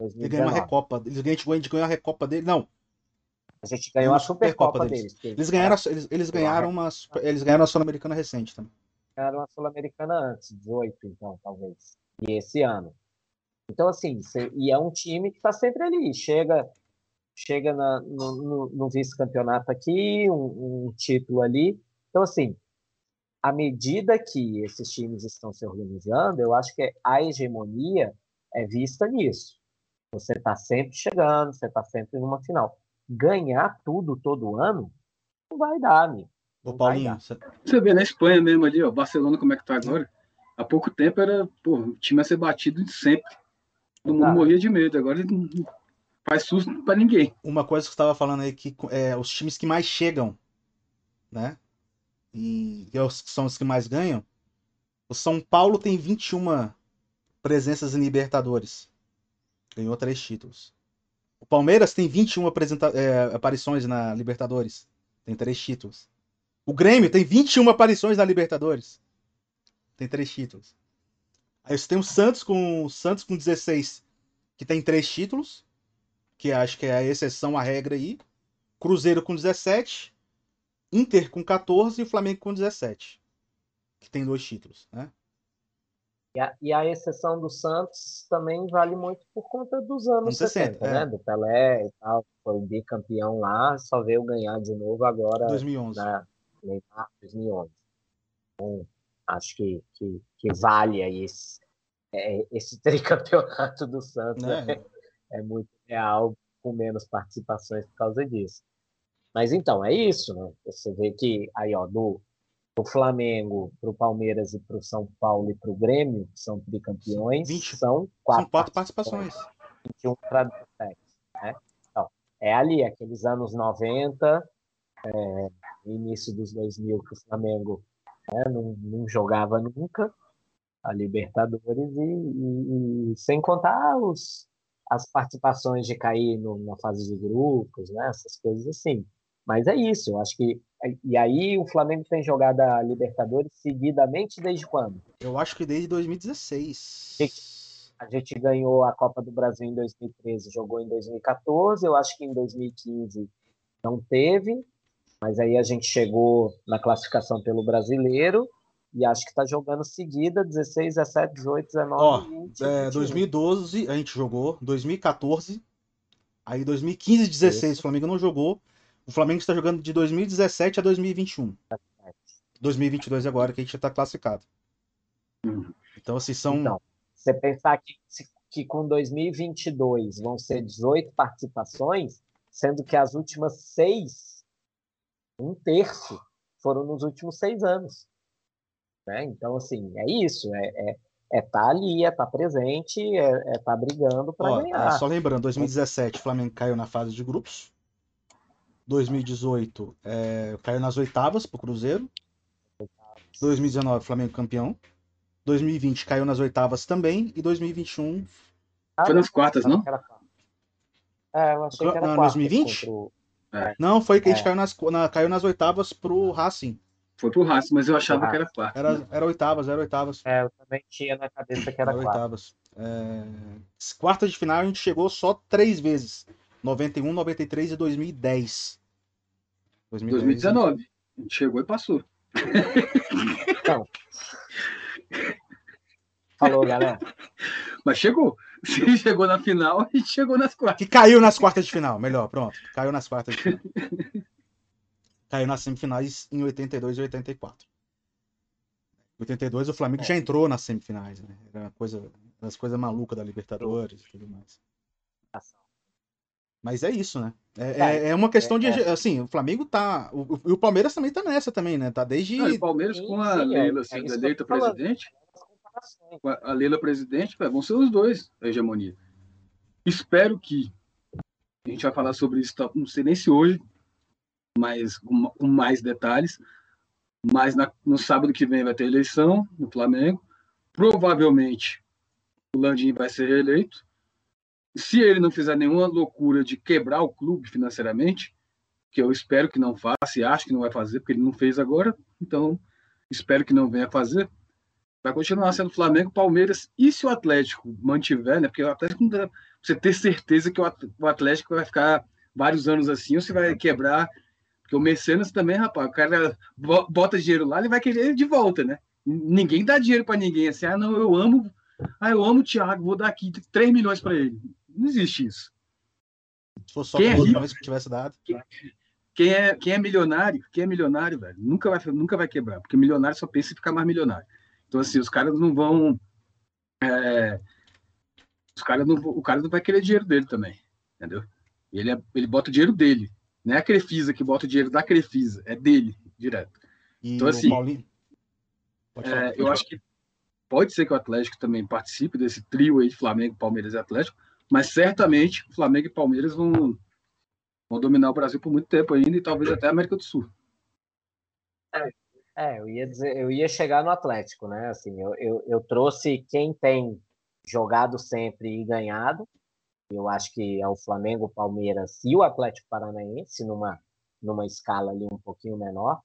ele ganhou uma Recopa. Eles ganhou, a gente ganhou a Recopa dele. Não.
A gente ganhou a Supercopa Super deles.
deles. Eles ganharam, eles, eles ganharam uma, eles ganharam a Sul-Americana recente também.
Ganharam a Sul-Americana antes, 18, então, talvez. E esse ano. Então, assim, e é um time que está sempre ali. Chega chega na, no, no, no vice-campeonato aqui, um, um título ali. Então, assim, à medida que esses times estão se organizando, eu acho que a hegemonia é vista nisso. Você está sempre chegando, você está sempre numa final. Ganhar tudo todo ano não vai dar, amigo.
Ô, Paulinho, você... você vê na Espanha mesmo ali, ó, Barcelona como é que tá agora? Há pouco tempo era, pô, o time a ser batido de sempre. Todo mundo morria de medo, agora não faz susto para ninguém.
Uma coisa que você estava falando aí que é os times que mais chegam, né? E que são os que mais ganham. O São Paulo tem 21 presenças em Libertadores. Ganhou três títulos. O Palmeiras tem 21 apresenta é, aparições na Libertadores. Tem três títulos. O Grêmio tem 21 aparições na Libertadores. Tem três títulos. Aí você tem o Santos com o Santos com 16, que tem três títulos, que acho que é a exceção à regra aí. Cruzeiro com 17, Inter com 14 e o Flamengo com 17, que tem dois títulos, né?
E a, e a, exceção do Santos também vale muito por conta dos anos 60, 60 né? É. Do Pelé e tal, foi bicampeão lá, só veio ganhar de novo agora
2011.
Na, Neymar 2011. Então, acho que, que, que vale aí esse, é, esse tricampeonato do Santos. É. Né? é muito real, com menos participações por causa disso. Mas então, é isso, né? Você vê que aí, ó, do, o Flamengo, para o Palmeiras e para o São Paulo e para o Grêmio, que são tricampeões, 20. são quatro,
são quatro participações.
21 para 17. Né? Então, é ali, aqueles anos 90, é, início dos 2000, que o Flamengo né, não, não, jogava nunca a Libertadores, e, e, e, sem contar os, as participações de cair no, na fase de grupos, né, essas coisas assim. Mas é isso, eu acho que e aí o Flamengo tem jogado a Libertadores seguidamente desde quando?
Eu acho que desde 2016.
A gente ganhou a Copa do Brasil em 2013, jogou em 2014, eu acho que em 2015 não teve, mas aí a gente chegou na classificação pelo brasileiro e acho que está jogando seguida 16, 17, 18, 19, Ó, 20.
É, 2012 a gente jogou, 2014, aí 2015, 16 o Flamengo não jogou. O Flamengo está jogando de 2017 a 2021. 2022 agora que a gente já está classificado. Uhum. Então, assim, são. Então,
você pensar que, que com 2022 vão ser 18 participações, sendo que as últimas seis, um terço, foram nos últimos seis anos. Né? Então, assim, é isso. É, é, é tá ali, é tá presente, é, é tá brigando para ganhar.
Só lembrando, 2017 o Flamengo caiu na fase de grupos. 2018 é, caiu nas oitavas pro Cruzeiro. 2019 Flamengo campeão. 2020 caiu nas oitavas também. E 2021.
Foi nas quartas, não?
É, eu achei que era
não, 2020? O... É. Não, foi que a gente é. caiu, nas, na, caiu nas oitavas pro Racing.
Foi pro Racing, mas eu achava que era quartas.
Era, era oitavas, era oitavas.
É, eu também tinha na cabeça que era, era oitavas.
É... Quartas de final a gente chegou só três vezes. 91, 93 e 2010.
2010, 2019. A gente chegou e passou.
Então. Falou, galera.
Mas chegou. Se chegou na final, a gente chegou nas quartas.
Que caiu nas quartas de final, melhor, pronto. Caiu nas quartas de final. caiu nas semifinais em 82 e 84. Em 82 o Flamengo é. já entrou nas semifinais, né? Era uma coisa, das coisas malucas da Libertadores e tudo mais. Mas é isso, né? É, tá. é, é uma questão de. É. Assim, o Flamengo tá. O, o Palmeiras também tá nessa também, né? Tá desde.
Não, o Palmeiras com a Sim, é, Leila sendo é eleita presidente. Com a Leila presidente, vão ser os dois a hegemonia. Espero que. A gente vai falar sobre isso, tá, não sei nem se hoje, mas com, com mais detalhes. Mas na, no sábado que vem vai ter eleição no Flamengo. Provavelmente o Landim vai ser reeleito se ele não fizer nenhuma loucura de quebrar o clube financeiramente, que eu espero que não faça e acho que não vai fazer, porque ele não fez agora, então espero que não venha fazer, vai continuar sendo Flamengo, Palmeiras, e se o Atlético mantiver, né? Porque o Atlético não dá você ter certeza que o Atlético vai ficar vários anos assim, ou você vai quebrar. Porque o Mecenas também, rapaz, o cara bota dinheiro lá, ele vai querer de volta, né? Ninguém dá dinheiro para ninguém assim, ah, não, eu amo, ah, eu amo o Thiago, vou dar aqui 3 milhões para ele. Não existe isso.
Se fosse só quem é rico, que tivesse dado.
Quem, quem, é, quem é milionário, quem é milionário, velho, nunca vai, nunca vai quebrar, porque milionário só pensa em ficar mais milionário. Então, assim, os caras não vão. É, os caras não, o cara não vai querer dinheiro dele também, entendeu? Ele, é, ele bota o dinheiro dele. Não é a Crefisa que bota o dinheiro da Crefisa, é dele, direto. E então, assim, é, eu acho que pode ser que o Atlético também participe desse trio aí de Flamengo, Palmeiras e Atlético, mas certamente Flamengo e Palmeiras vão, vão dominar o Brasil por muito tempo ainda e talvez até a América do Sul.
É, é, eu ia dizer, eu ia chegar no Atlético, né? Assim, eu, eu, eu trouxe quem tem jogado sempre e ganhado. Eu acho que é o Flamengo, Palmeiras e o Atlético Paranaense numa numa escala ali um pouquinho menor.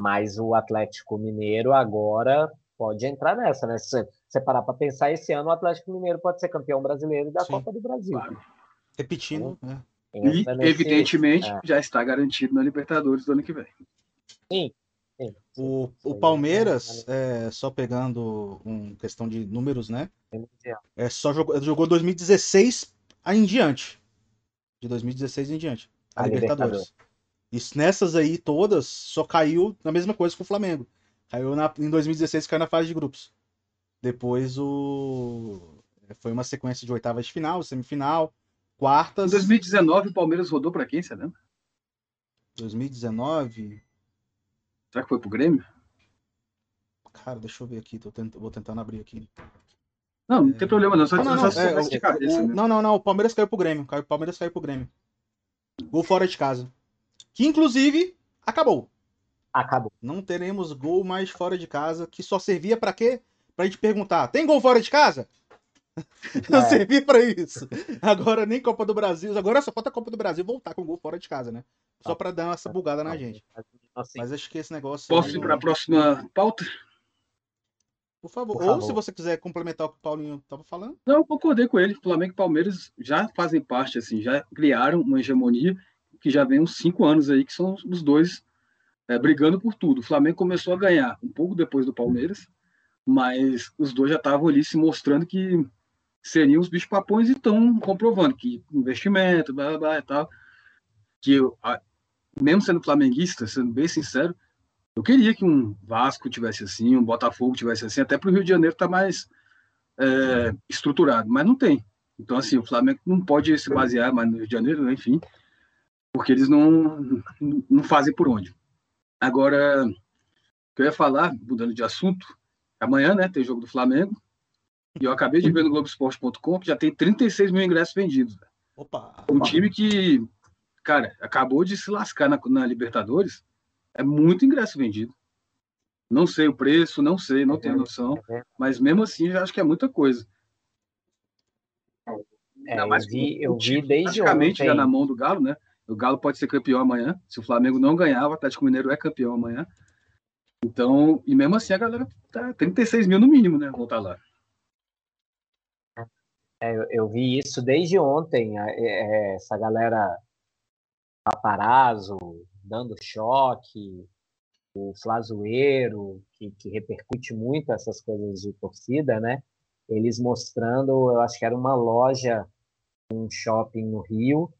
Mas o Atlético Mineiro agora pode entrar nessa, né? Se você parar para pensar, esse ano o Atlético Mineiro pode ser campeão brasileiro da Sim, Copa do Brasil. Claro.
Repetindo, então, né?
E, nesse... evidentemente, é. já está garantido na Libertadores do ano que vem.
Sim.
Sim. O, o Palmeiras, é, só pegando um questão de números, né? É, só jogou, jogou 2016 em diante. De 2016 em diante. A, a Libertadores. Libertadores. Isso, nessas aí todas, só caiu na mesma coisa que o Flamengo. Caiu na, em 2016, caiu na fase de grupos. Depois o. Foi uma sequência de oitavas de final, semifinal, quartas.
Em 2019, o Palmeiras rodou para quem, você lembra?
2019.
Será que foi pro Grêmio?
Cara, deixa eu ver aqui, tô tent... vou tentando abrir aqui.
Não, não tem problema não, só
não, não, não, é, o, cabeça, o, não, não, não, o Palmeiras caiu pro Grêmio, o Palmeiras caiu pro Grêmio. Gol fora de casa. Que inclusive acabou.
Acabou.
Não teremos gol mais fora de casa, que só servia para quê? Pra gente perguntar: tem gol fora de casa? Não é. servia para isso. Agora nem Copa do Brasil, agora só falta a Copa do Brasil voltar com gol fora de casa, né? Só para dar essa bugada na gente. Mas acho que esse negócio.
Posso ir para a próxima pauta?
Por favor. Por Ou favor. se você quiser complementar o que o Paulinho estava falando.
Não, eu concordei com ele. Flamengo e Palmeiras já fazem parte, assim, já criaram uma hegemonia que já vem uns cinco anos aí, que são os dois é, brigando por tudo. O Flamengo começou a ganhar um pouco depois do Palmeiras, mas os dois já estavam ali se mostrando que seriam os bichos papões e estão comprovando que investimento, blá, blá, blá e tal. Que eu, a, mesmo sendo flamenguista, sendo bem sincero, eu queria que um Vasco tivesse assim, um Botafogo tivesse assim, até para o Rio de Janeiro tá mais é, estruturado, mas não tem. Então, assim, o Flamengo não pode se basear mais no Rio de Janeiro, enfim, porque eles não, não fazem por onde. Agora, o que eu ia falar, mudando de assunto, amanhã, né, tem jogo do Flamengo, e eu acabei de ver no Globoesporte.com que já tem 36 mil ingressos vendidos.
Opa!
Um time que, cara, acabou de se lascar na, na Libertadores, é muito ingresso vendido. Não sei o preço, não sei, não tenho noção, mas mesmo assim já acho que é muita coisa.
É, eu vi, eu vi desde praticamente
ontem. já na mão do Galo, né? O Galo pode ser campeão amanhã. Se o Flamengo não ganhar, o Atlético Mineiro é campeão amanhã. Então, e mesmo assim a galera tá 36 mil no mínimo, né? Voltar lá.
É, eu, vi isso desde ontem. É, é, essa galera paparazzo, dando choque, o Flazoeiro, que, que repercute muito essas coisas de torcida, né? Eles mostrando, eu acho que era uma loja, um shopping no Rio,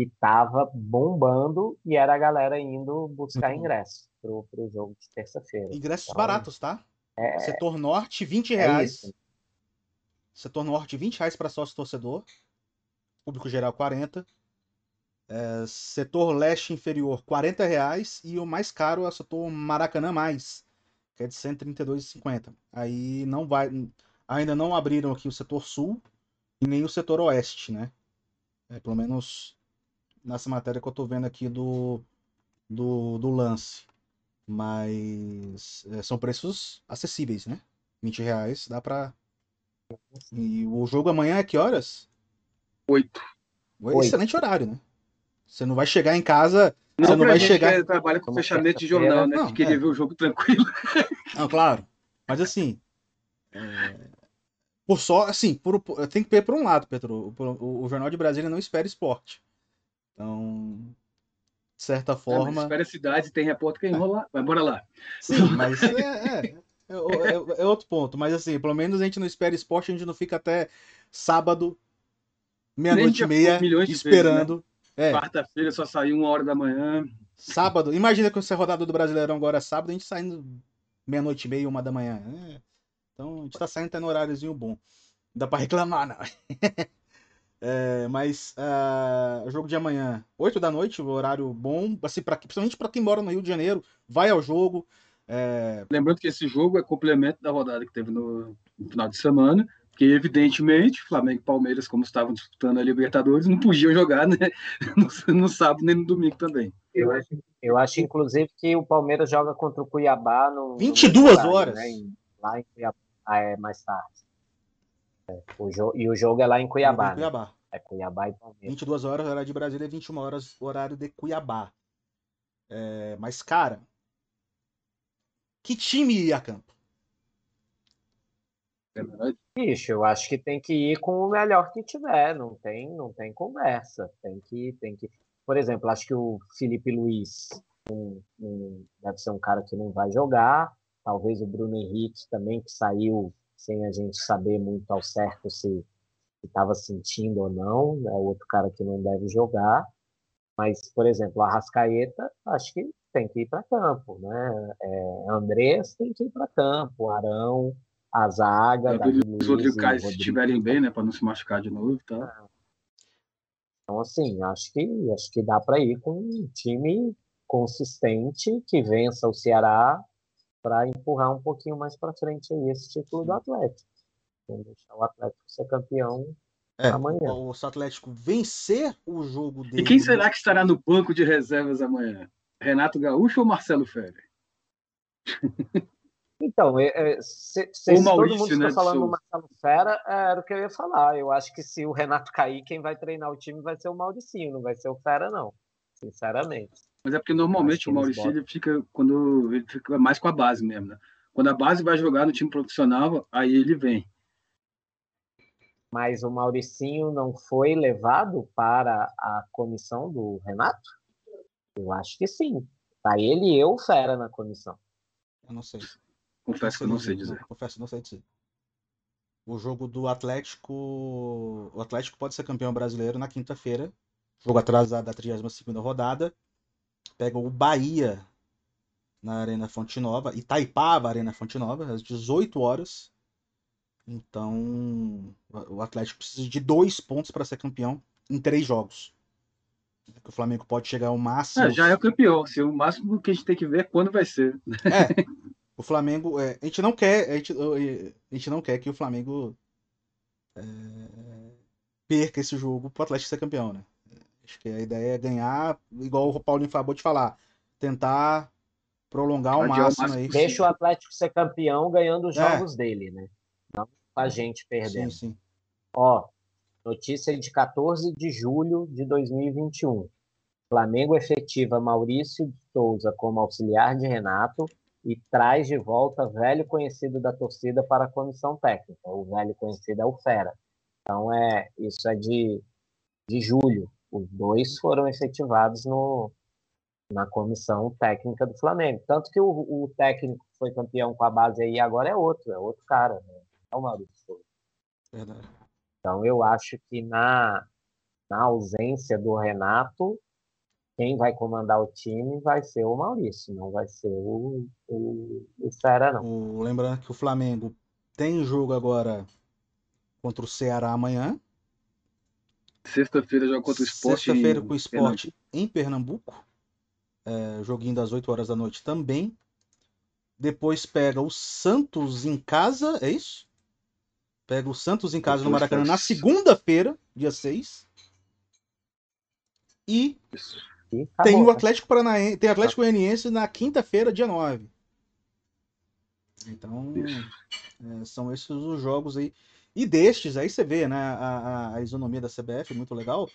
que estava bombando e era a galera indo buscar uhum. ingresso pro, pro jogo de terça-feira.
Ingressos então, baratos, tá? É... Setor Norte, 20 é reais. É Setor Norte, 20 reais para sócio torcedor. Público geral, 40. É, setor Leste Inferior, 40 reais. E o mais caro é o setor Maracanã Mais, que é de 132,50. Aí não vai. Ainda não abriram aqui o setor Sul e nem o setor Oeste, né? É, pelo menos nessa matéria que eu tô vendo aqui do, do, do lance. Mas é, são preços acessíveis, né? 20 reais dá pra. E o jogo amanhã é que horas?
Oito.
Excelente horário, né? Você não vai chegar em casa. Não, você não vai chegar.
Que trabalha com fechamento de jornal, né? Não, que queria é. ver o jogo tranquilo.
Não, claro. Mas assim. É... Por só, assim, por, tem que ver por um lado, Pedro. O, o, o Jornal de Brasília não espera esporte. Então, de certa forma.
espera a cidade, tem repórter que enrola. Vai, bora lá.
Sim, mas é, é, é, é, outro ponto. Mas assim, pelo menos a gente não espera esporte, a gente não fica até sábado, meia-noite e meia, esperando.
Né? Quarta-feira só saiu uma hora da manhã.
Sábado, imagina que você é rodada do Brasileirão agora é sábado, a gente saindo meia-noite e meia, uma da manhã. Então a gente tá saindo até no horáriozinho bom. Não dá pra reclamar, não. É, mas uh, o jogo de amanhã, 8 da noite, o horário bom, assim, pra, principalmente para quem mora no Rio de Janeiro, vai ao jogo. É...
Lembrando que esse jogo é complemento da rodada que teve no, no final de semana, que evidentemente Flamengo e Palmeiras, como estavam disputando a Libertadores, não podiam jogar né? no, no sábado nem no domingo também.
Eu acho, eu acho, inclusive, que o Palmeiras joga contra o Cuiabá no.
22 no horas! Né?
Lá em Cuiabá. Ah, é mais tarde. O jo e o jogo é lá em Cuiabá. Em Cuiabá. Né? É Cuiabá e Palmeiras.
22 horas, horário de Brasília, 21 horas, horário de Cuiabá. É, mas, cara, Que time ia a campo?
Bicho, eu acho que tem que ir com o melhor que tiver, não tem, não tem conversa. Tem que, tem que. Por exemplo, acho que o Felipe Luiz um, um, deve ser um cara que não vai jogar. Talvez o Bruno Henrique também, que saiu sem a gente saber muito ao certo se estava sentindo ou não, é outro cara que não deve jogar. Mas, por exemplo, a Rascaeta, acho que tem que ir para campo, né? É, Andrés tem que ir para campo, Arão, a zaga.
os outros Caio se estiverem bem, né, para não se machucar de novo, tá?
Então, assim, acho que acho que dá para ir com um time consistente que vença o Ceará para empurrar um pouquinho mais para frente aí esse título do Atlético. deixar o Atlético ser campeão é, amanhã.
O Atlético vencer o jogo dele.
E quem será que estará no banco de reservas amanhã? Renato Gaúcho ou Marcelo Ferrer?
Então, é, é, se, se todo mundo está né, falando do Marcelo Fera, é, era o que eu ia falar. Eu acho que se o Renato cair, quem vai treinar o time vai ser o Mauricinho, não vai ser o Fera, não. Sinceramente.
Mas é porque normalmente o Maurício ele fica quando ele fica mais com a base mesmo, né? Quando a base vai jogar no time profissional, aí ele vem.
Mas o Mauricinho não foi levado para a comissão do Renato? Eu acho que sim. Tá ele e eu, fera, na comissão.
Eu não sei.
Confesso que eu não sei dizer.
Confesso, não sei dizer. O jogo do Atlético. O Atlético pode ser campeão brasileiro na quinta-feira. Jogo atrasado da 32 rodada. Pega o Bahia na Arena Fonte Nova. Itaipava, Arena Fonte Nova, às 18 horas. Então, o Atlético precisa de dois pontos para ser campeão em três jogos. O Flamengo pode chegar ao máximo.
É, já é o campeão. Se o máximo que a gente tem que ver é quando vai ser.
É. O Flamengo. É, a gente não quer. A gente, a gente não quer que o Flamengo é, perca esse jogo pro Atlético ser campeão, né? Acho que a ideia é ganhar, igual o Paulinho acabou de falar. Tentar prolongar o máximo aí.
Deixa o Atlético ser campeão ganhando os é. jogos dele, né? Não a gente perdendo. Sim, sim. Ó, notícia de 14 de julho de 2021. Flamengo efetiva Maurício de Souza como auxiliar de Renato e traz de volta velho conhecido da torcida para a comissão técnica. O velho conhecido é o Fera. Então, é, isso é de, de julho. Os dois foram efetivados no, na comissão técnica do Flamengo. Tanto que o, o técnico que foi campeão com a base aí agora é outro, é outro cara. Né? É o Maurício Souza. Verdade. Então, eu acho que na, na ausência do Renato, quem vai comandar o time vai ser o Maurício, não vai ser o, o, o Ceará, não.
O, lembrando que o Flamengo tem jogo agora contra o Ceará amanhã.
Sexta-feira joga contra o Esporte.
Sexta-feira com o Esporte em Pernambuco. É, joguinho das 8 horas da noite também. Depois pega o Santos em casa, é isso? Pega o Santos em casa no Maracanã na segunda-feira, dia 6. E. Tá tem o Atlético Paranaense, tem Atlético Goianiense na quinta-feira, dia 9. Então, é, são esses os jogos aí. E destes, aí você vê, né, a, a, isonomia da CBF, muito legal,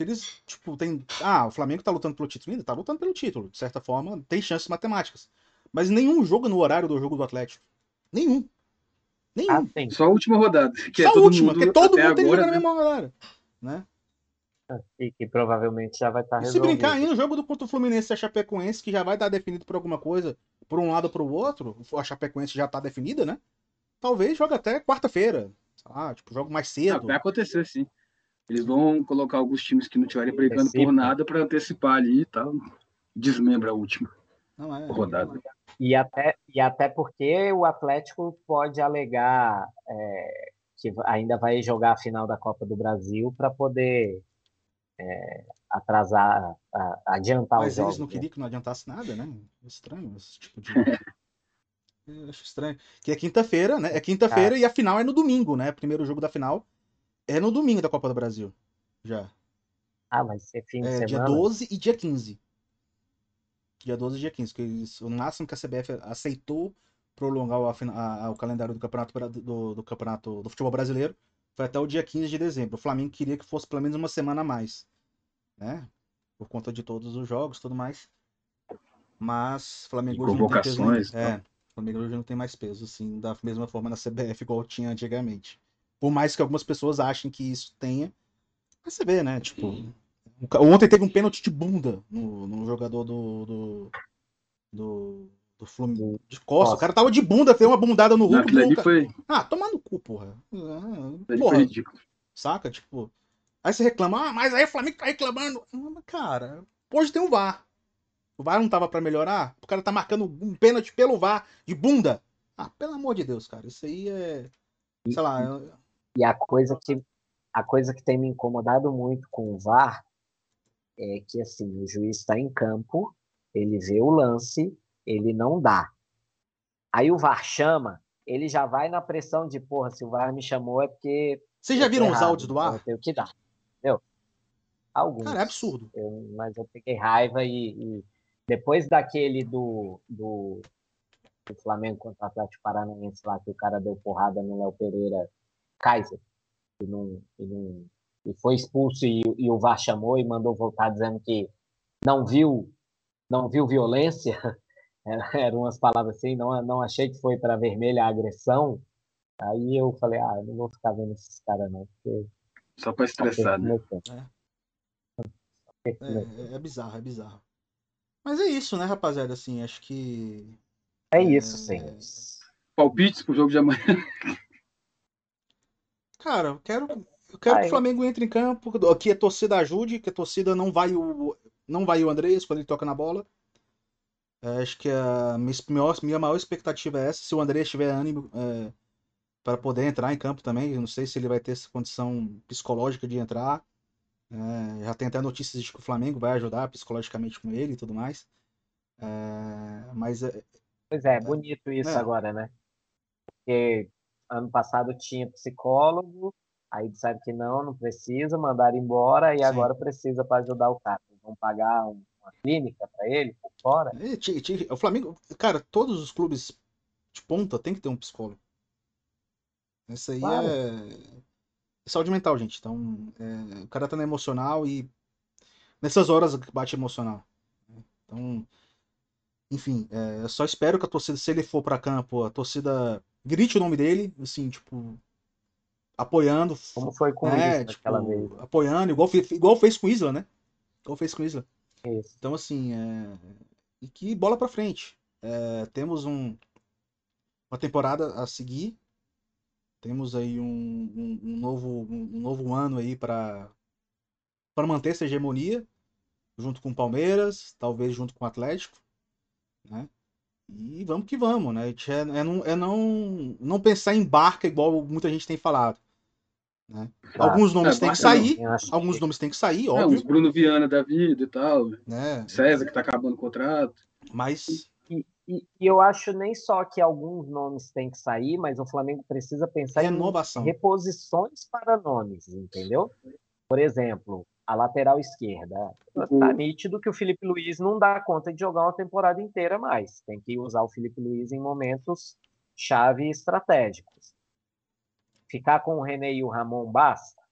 que eles, tipo, tem... Ah, o Flamengo tá lutando pelo título ainda? Tá lutando pelo título, de certa forma, tem chances matemáticas. Mas nenhum jogo no horário do jogo do Atlético. Nenhum. Nenhum. Ah,
Só a última rodada.
Que é Só é a última, porque todo mundo tem que jogar na mesma rodada. Né?
E que provavelmente já vai estar tá
resolvido. Se brincar aí no jogo do contra o Fluminense e a Chapecoense, que já vai estar tá definido por alguma coisa, por um lado ou por outro, a Chapecoense já está definida, né? Talvez jogue até quarta-feira. Ah, tipo, jogo mais cedo.
vai acontecer, sim. Eles vão colocar alguns times que não estiverem brigando por nada para antecipar ali e tal. Desmembra a última não é, rodada.
E até, e até porque o Atlético pode alegar é, que ainda vai jogar a final da Copa do Brasil para poder é, atrasar, a, adiantar
Mas
os
eles
jogos,
não né? queriam que não adiantasse nada, né? É estranho esse tipo de. Eu acho estranho. Que é quinta-feira, né? É quinta-feira e a final é no domingo, né? Primeiro jogo da final é no domingo da Copa do Brasil. Já.
Ah, vai ser fim de
é,
semana?
Dia 12 e dia 15. Dia 12 e dia 15. Que isso, o máximo que a CBF aceitou prolongar o, a, a, o calendário do campeonato, do, do campeonato do futebol brasileiro foi até o dia 15 de dezembro. O Flamengo queria que fosse pelo menos uma semana a mais, né? Por conta de todos os jogos, tudo mais. Mas Flamengo
hoje não tem peso
é, O Flamengo hoje não tem mais peso, assim, da mesma forma na CBF, igual tinha antigamente. Por mais que algumas pessoas achem que isso tenha. Mas você vê, né? Tipo. Ontem teve um pênalti de bunda no, no jogador do. do, do, do Flamengo de Costa. O cara tava de bunda, fez uma bundada no Hulk. Nunca... Foi... Ah, tomar no cu, porra. Ah, porra. Saca? Tipo. Aí você reclama, ah, mas aí o Flamengo tá reclamando. Cara, hoje tem um VAR. O VAR não tava para melhorar? O cara tá marcando um pênalti pelo VAR de bunda. Ah, pelo amor de Deus, cara. Isso aí é. Sei lá.
E a coisa que, a coisa que tem me incomodado muito com o VAR é que assim, o juiz está em campo, ele vê o lance, ele não dá. Aí o VAR chama, ele já vai na pressão de, porra, se o VAR me chamou é porque.
Vocês já viram os áudios do VAR?
Eu tenho que dar. Entendeu? Alguns.
Cara, é absurdo.
Eu, mas eu peguei raiva e, e depois daquele do, do, do Flamengo contra o Atlético Paranaense lá, que o cara deu porrada no Léo Pereira Kaiser, e, não, e, não, e foi expulso e, e, o VAR chamou e mandou voltar dizendo que não viu não viu violência, eram umas palavras assim, não, não achei que foi para vermelha a agressão, aí eu falei, ah, não vou ficar vendo esses caras não, porque...
Só para estressar, né?
É. É, é bizarro, é bizarro. Mas é isso, né, rapaziada? Assim, acho que.
É isso, sim. É...
Palpites pro jogo de amanhã.
Cara, eu quero, eu quero que o Flamengo entre em campo, que a torcida ajude, que a torcida não vai o, não vai o Andrés quando ele toca na bola. É, acho que a minha maior, minha maior expectativa é essa. Se o Andrés tiver ânimo é, para poder entrar em campo também, eu não sei se ele vai ter essa condição psicológica de entrar. É, já tem até notícias de que o Flamengo vai ajudar psicologicamente com ele e tudo mais. É, mas. É,
pois é, é bonito isso é. agora, né? Porque ano passado tinha psicólogo, aí disseram que não, não precisa, mandaram embora e Sim. agora precisa para ajudar o cara. Vão pagar uma clínica para ele por fora.
o Flamengo, cara, todos os clubes de ponta tem que ter um psicólogo. Isso aí claro. é saúde mental, gente. Então, é, o cara tá no emocional e nessas horas bate emocional. Então, enfim, é, eu só espero que a torcida, se ele for para campo, a torcida grite o nome dele, assim, tipo, apoiando.
Como foi com né, tipo, aquela vez.
Apoiando, igual, igual fez com o Isla, né? Igual fez com o Isla. Isso. Então, assim, é... e que bola para frente. É, temos um, uma temporada a seguir temos aí um, um, um novo, um novo ano aí para para manter essa hegemonia junto com o Palmeiras, talvez junto com o Atlético, né? E vamos que vamos, né? É, é, não, é não, não pensar em barca igual muita gente tem falado. Né? Alguns nomes é, têm que sair, alguns que... nomes têm que sair, óbvio. É, os
Bruno Viana da vida e tal. Né? César que tá acabando o contrato.
Mas
e, e, eu acho nem só que alguns nomes têm que sair, mas o Flamengo precisa pensar
Renovação.
em reposições para nomes, entendeu? Por exemplo, a lateral esquerda. Está uhum. nítido que o Felipe Luiz não dá conta de jogar uma temporada inteira mais. Tem que usar o Felipe Luiz em momentos chave estratégicos. Ficar com o René e o Ramon basta?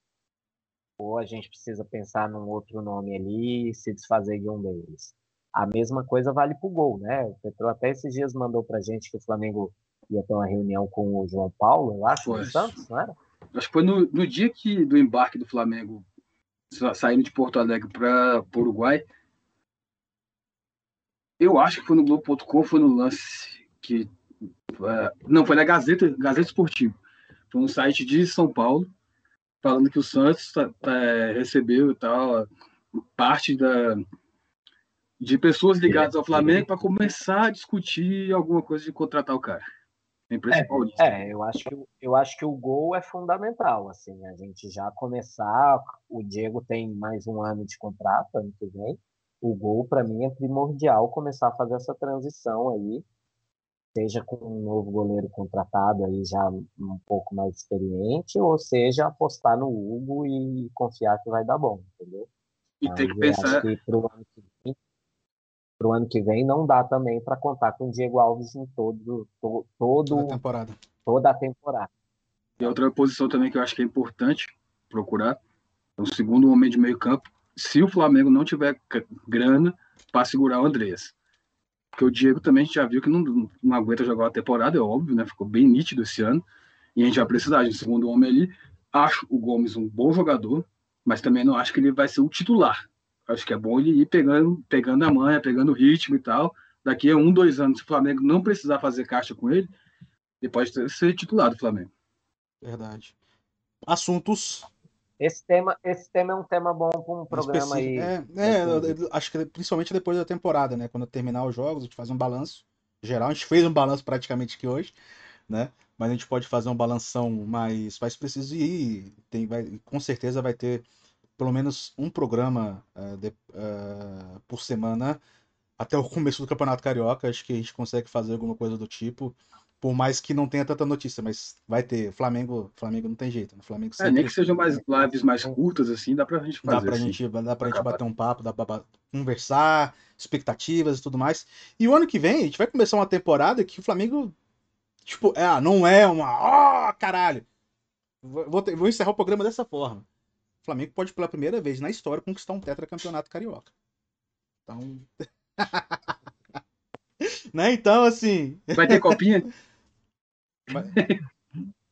Ou a gente precisa pensar num outro nome ali e se desfazer de um deles? A mesma coisa vale para o gol, né? O Petro até esses dias mandou para gente que o Flamengo ia ter uma reunião com o João Paulo, eu acho, do Santos, não era?
Acho que foi no, no dia que, do embarque do Flamengo saindo de Porto Alegre para o Uruguai. Eu acho que foi no Globo.com, foi no lance que. Uh, não, foi na Gazeta, Gazeta Esportiva. Foi um site de São Paulo, falando que o Santos tá, tá, recebeu tal, parte da, de pessoas ligadas ao Flamengo para começar a discutir alguma coisa de contratar o cara.
É, é, eu acho que eu acho que o gol é fundamental, assim, a gente já começar, o Diego tem mais um ano de contrato ano que vem. O gol para mim é primordial começar a fazer essa transição aí, seja com um novo goleiro contratado aí já um pouco mais experiente, ou seja, apostar no Hugo e confiar que vai dar bom, entendeu?
E tem que pensar que pro ano
para o ano que vem não dá também para contar com o Diego Alves em todo, to, todo, toda
a temporada.
Toda a temporada.
E outra posição também que eu acho que é importante procurar é o segundo homem de meio campo. Se o Flamengo não tiver grana para segurar o Andrés. Porque o Diego também a gente já viu que não, não aguenta jogar a temporada, é óbvio, né? Ficou bem nítido esse ano. E a gente vai precisar de um segundo homem ali. Acho o Gomes um bom jogador, mas também não acho que ele vai ser o titular. Acho que é bom ele ir pegando, pegando a manha, pegando o ritmo e tal. Daqui a um, dois anos, se o Flamengo não precisar fazer caixa com ele, ele pode ser titular do Flamengo.
Verdade. Assuntos.
Esse tema, esse tema é um tema bom para um programa aí.
É, é acho que principalmente depois da temporada, né? Quando terminar os jogos, a gente faz um balanço geral. A gente fez um balanço praticamente aqui hoje, né? Mas a gente pode fazer um balanção mais, mais preciso e tem, vai, com certeza vai ter pelo menos um programa uh, de, uh, por semana até o começo do Campeonato Carioca. Acho que a gente consegue fazer alguma coisa do tipo. Por mais que não tenha tanta notícia, mas vai ter. Flamengo, Flamengo não tem jeito. Né? Flamengo
sempre... é, nem que sejam mais lives mais curtas, assim, dá pra gente fazer.
Dá pra,
assim.
gente, dá pra gente bater um papo, dá pra conversar, expectativas e tudo mais. E o ano que vem, a gente vai começar uma temporada que o Flamengo. Tipo, é, não é uma. Oh, caralho! Vou, ter, vou encerrar o programa dessa forma. Flamengo pode, pela primeira vez na história, conquistar um tetracampeonato carioca. Então. né? Então, assim.
Vai ter copinha?
Vai,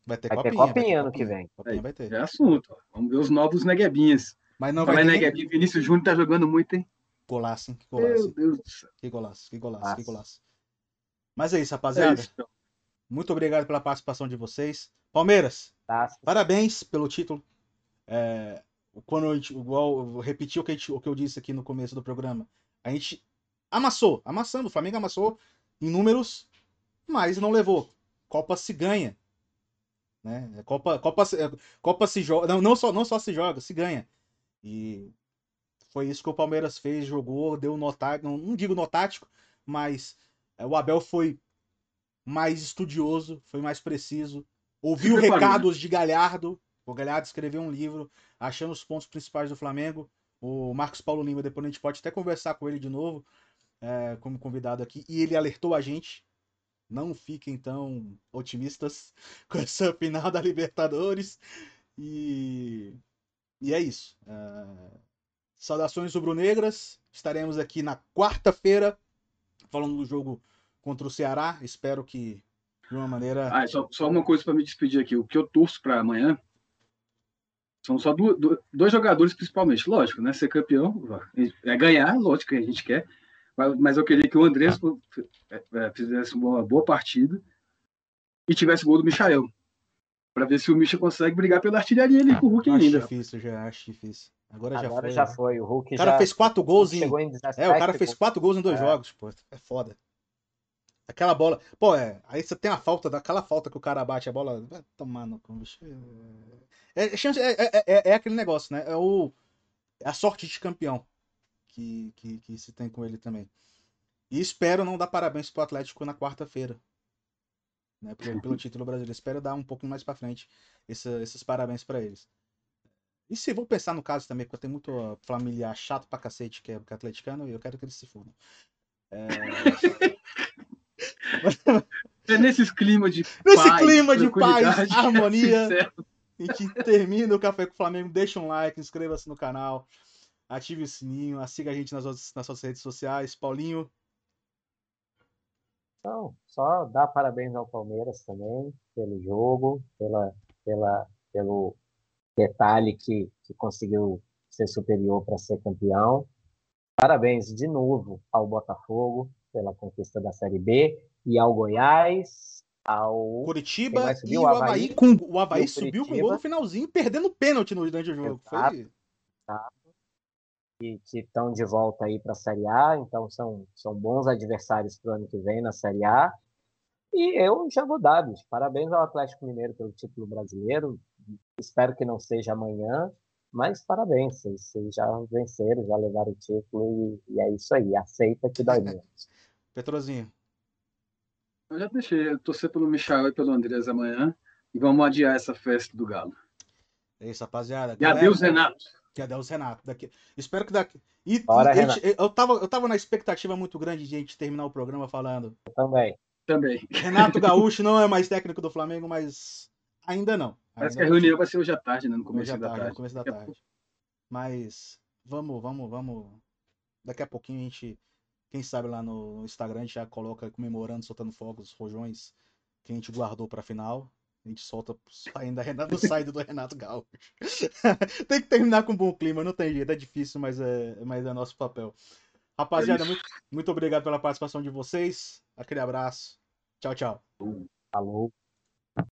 vai ter
vai
copinha.
Ter copinha ano que vem.
Copinha vai ter.
É assunto. Vamos ver os novos neguebinhas.
Mas não vai ter.
Neguebinha, Vinícius Júnior tá jogando muito, hein?
Golaço, hein? Que golaço.
Meu Deus do céu.
Que golaço, que golaço,
Nossa.
que golaço. Mas é isso, rapaziada.
É isso, então.
Muito obrigado pela participação de vocês. Palmeiras,
Tá?
parabéns pelo título. É, quando a gente, igual, eu vou repetir o que, gente- o que eu disse aqui no começo do programa. A gente amassou, amassando. O Flamengo amassou em números, mas não levou. Copa se ganha. Né? Copa, Copa, se- Copa se joga. Não, não, só, não só se joga, se ganha. E foi isso que o Palmeiras fez, jogou, deu tático. Não, não digo nó tático, mas é, o Abel foi mais estudioso, foi mais preciso. Ouviu
preparou,
recados de Galhardo. O Galhardo escreveu um livro achando os pontos principais do Flamengo. O Marcos Paulo Lima, depois a gente pode até conversar com ele de novo, é, como convidado aqui. E ele alertou a gente. Não fiquem tão otimistas com essa final da Libertadores. E, e é isso. É, Saudações rubro-negras. Estaremos aqui na quarta-feira falando do jogo contra o Ceará. Espero que de uma maneira.
Ah, só, só uma coisa para me despedir aqui. O que eu torço para amanhã são só du- du- dois jogadores, principalmente. Lógico, né? Ser campeão é ganhar, lógico que a gente quer. Mas, mas eu queria que o Andrés é, é, fizesse uma boa partida e tivesse gol do Michael. Para ver se o Micha consegue brigar pela artilharia ali com o Hulk
acho
ainda.
difícil, já acho difícil. Agora,
Agora
já
já
foi.
foi. O Hulk
O cara
já
fez quatro gols em.
em 17
É, o cara fez quatro gols em dois
É.
jogos, pô. É foda. Aquela bola. Pô, é. Aí você tem a falta, daquela falta que o cara bate a bola. Vai tomar no cu, bicho. É, é, é, é, é- é aquele negócio, né? É o. É a sorte de campeão que, que, que se tem com ele também. E espero não dar parabéns pro Atlético na quarta-feira. Né, pelo, pelo título brasileiro. Espero dar um pouquinho mais pra frente esse- esses parabéns pra eles. E se vou pensar no caso também, porque tenho muito familiar chato pra cacete que é, que é atleticano e eu quero que eles se fudam. É,
É nesses climas de
Nesse
paz,
clima de paz, harmonia.
sincero.
A gente termina o Café com o Flamengo. Deixa um like, inscreva-se no canal, ative o sininho, siga a gente nas, outras- nas suas redes sociais. Paulinho,
Então, só dar parabéns ao Palmeiras também pelo jogo, pela, pela, pelo detalhe que, que conseguiu ser superior para ser campeão. Parabéns de novo ao Botafogo pela conquista da Série B e ao Goiás, ao
Curitiba
vai
e o
O
Havaí.
Havaí
com, o Havaí
e o
subiu com
Curitiba.
gol no finalzinho, perdendo pênalti no, durante o jogo. Foi...
Exato. que que estão de volta aí para a Série A, então são, são bons adversários para o ano que vem na Série A. E eu já vou dar, bicho. Parabéns ao Atlético Mineiro pelo título brasileiro. Espero que não seja amanhã, mas parabéns. Vocês, vocês já venceram, já levaram o título e, e é isso aí. Aceita que dói menos.
Petrozinho.
Eu já deixei, eu torcer pelo Michael e pelo Andrés amanhã e vamos adiar essa festa do Galo.
É isso, rapaziada.
E
Galera,
adeus, Renato.
Que adeus, Renato. Daqui... Espero que daqui. E,
Bora,
gente- eu, tava, eu tava na expectativa muito grande de a gente terminar o programa falando.
Eu também.
Também.
Renato Gaúcho não é mais técnico do Flamengo, mas ainda não.
Parece que
Ainda
a reunião vai ser hoje à tarde, né? No começo da
tarde,
tarde.
no começo da tarde. Mas vamos, vamos, vamos. Daqui a pouquinho a gente Quem sabe lá no Instagram a gente já coloca comemorando, soltando fogos, rojões que a gente guardou pra final. A gente solta ainda do saído do Renato Gaúcho. tem que terminar com um bom clima, não tem jeito, é difícil, mas é, mas é nosso papel. Rapaziada, é muito, muito obrigado pela participação de vocês. Aquele abraço. Tchau, tchau.
Falou.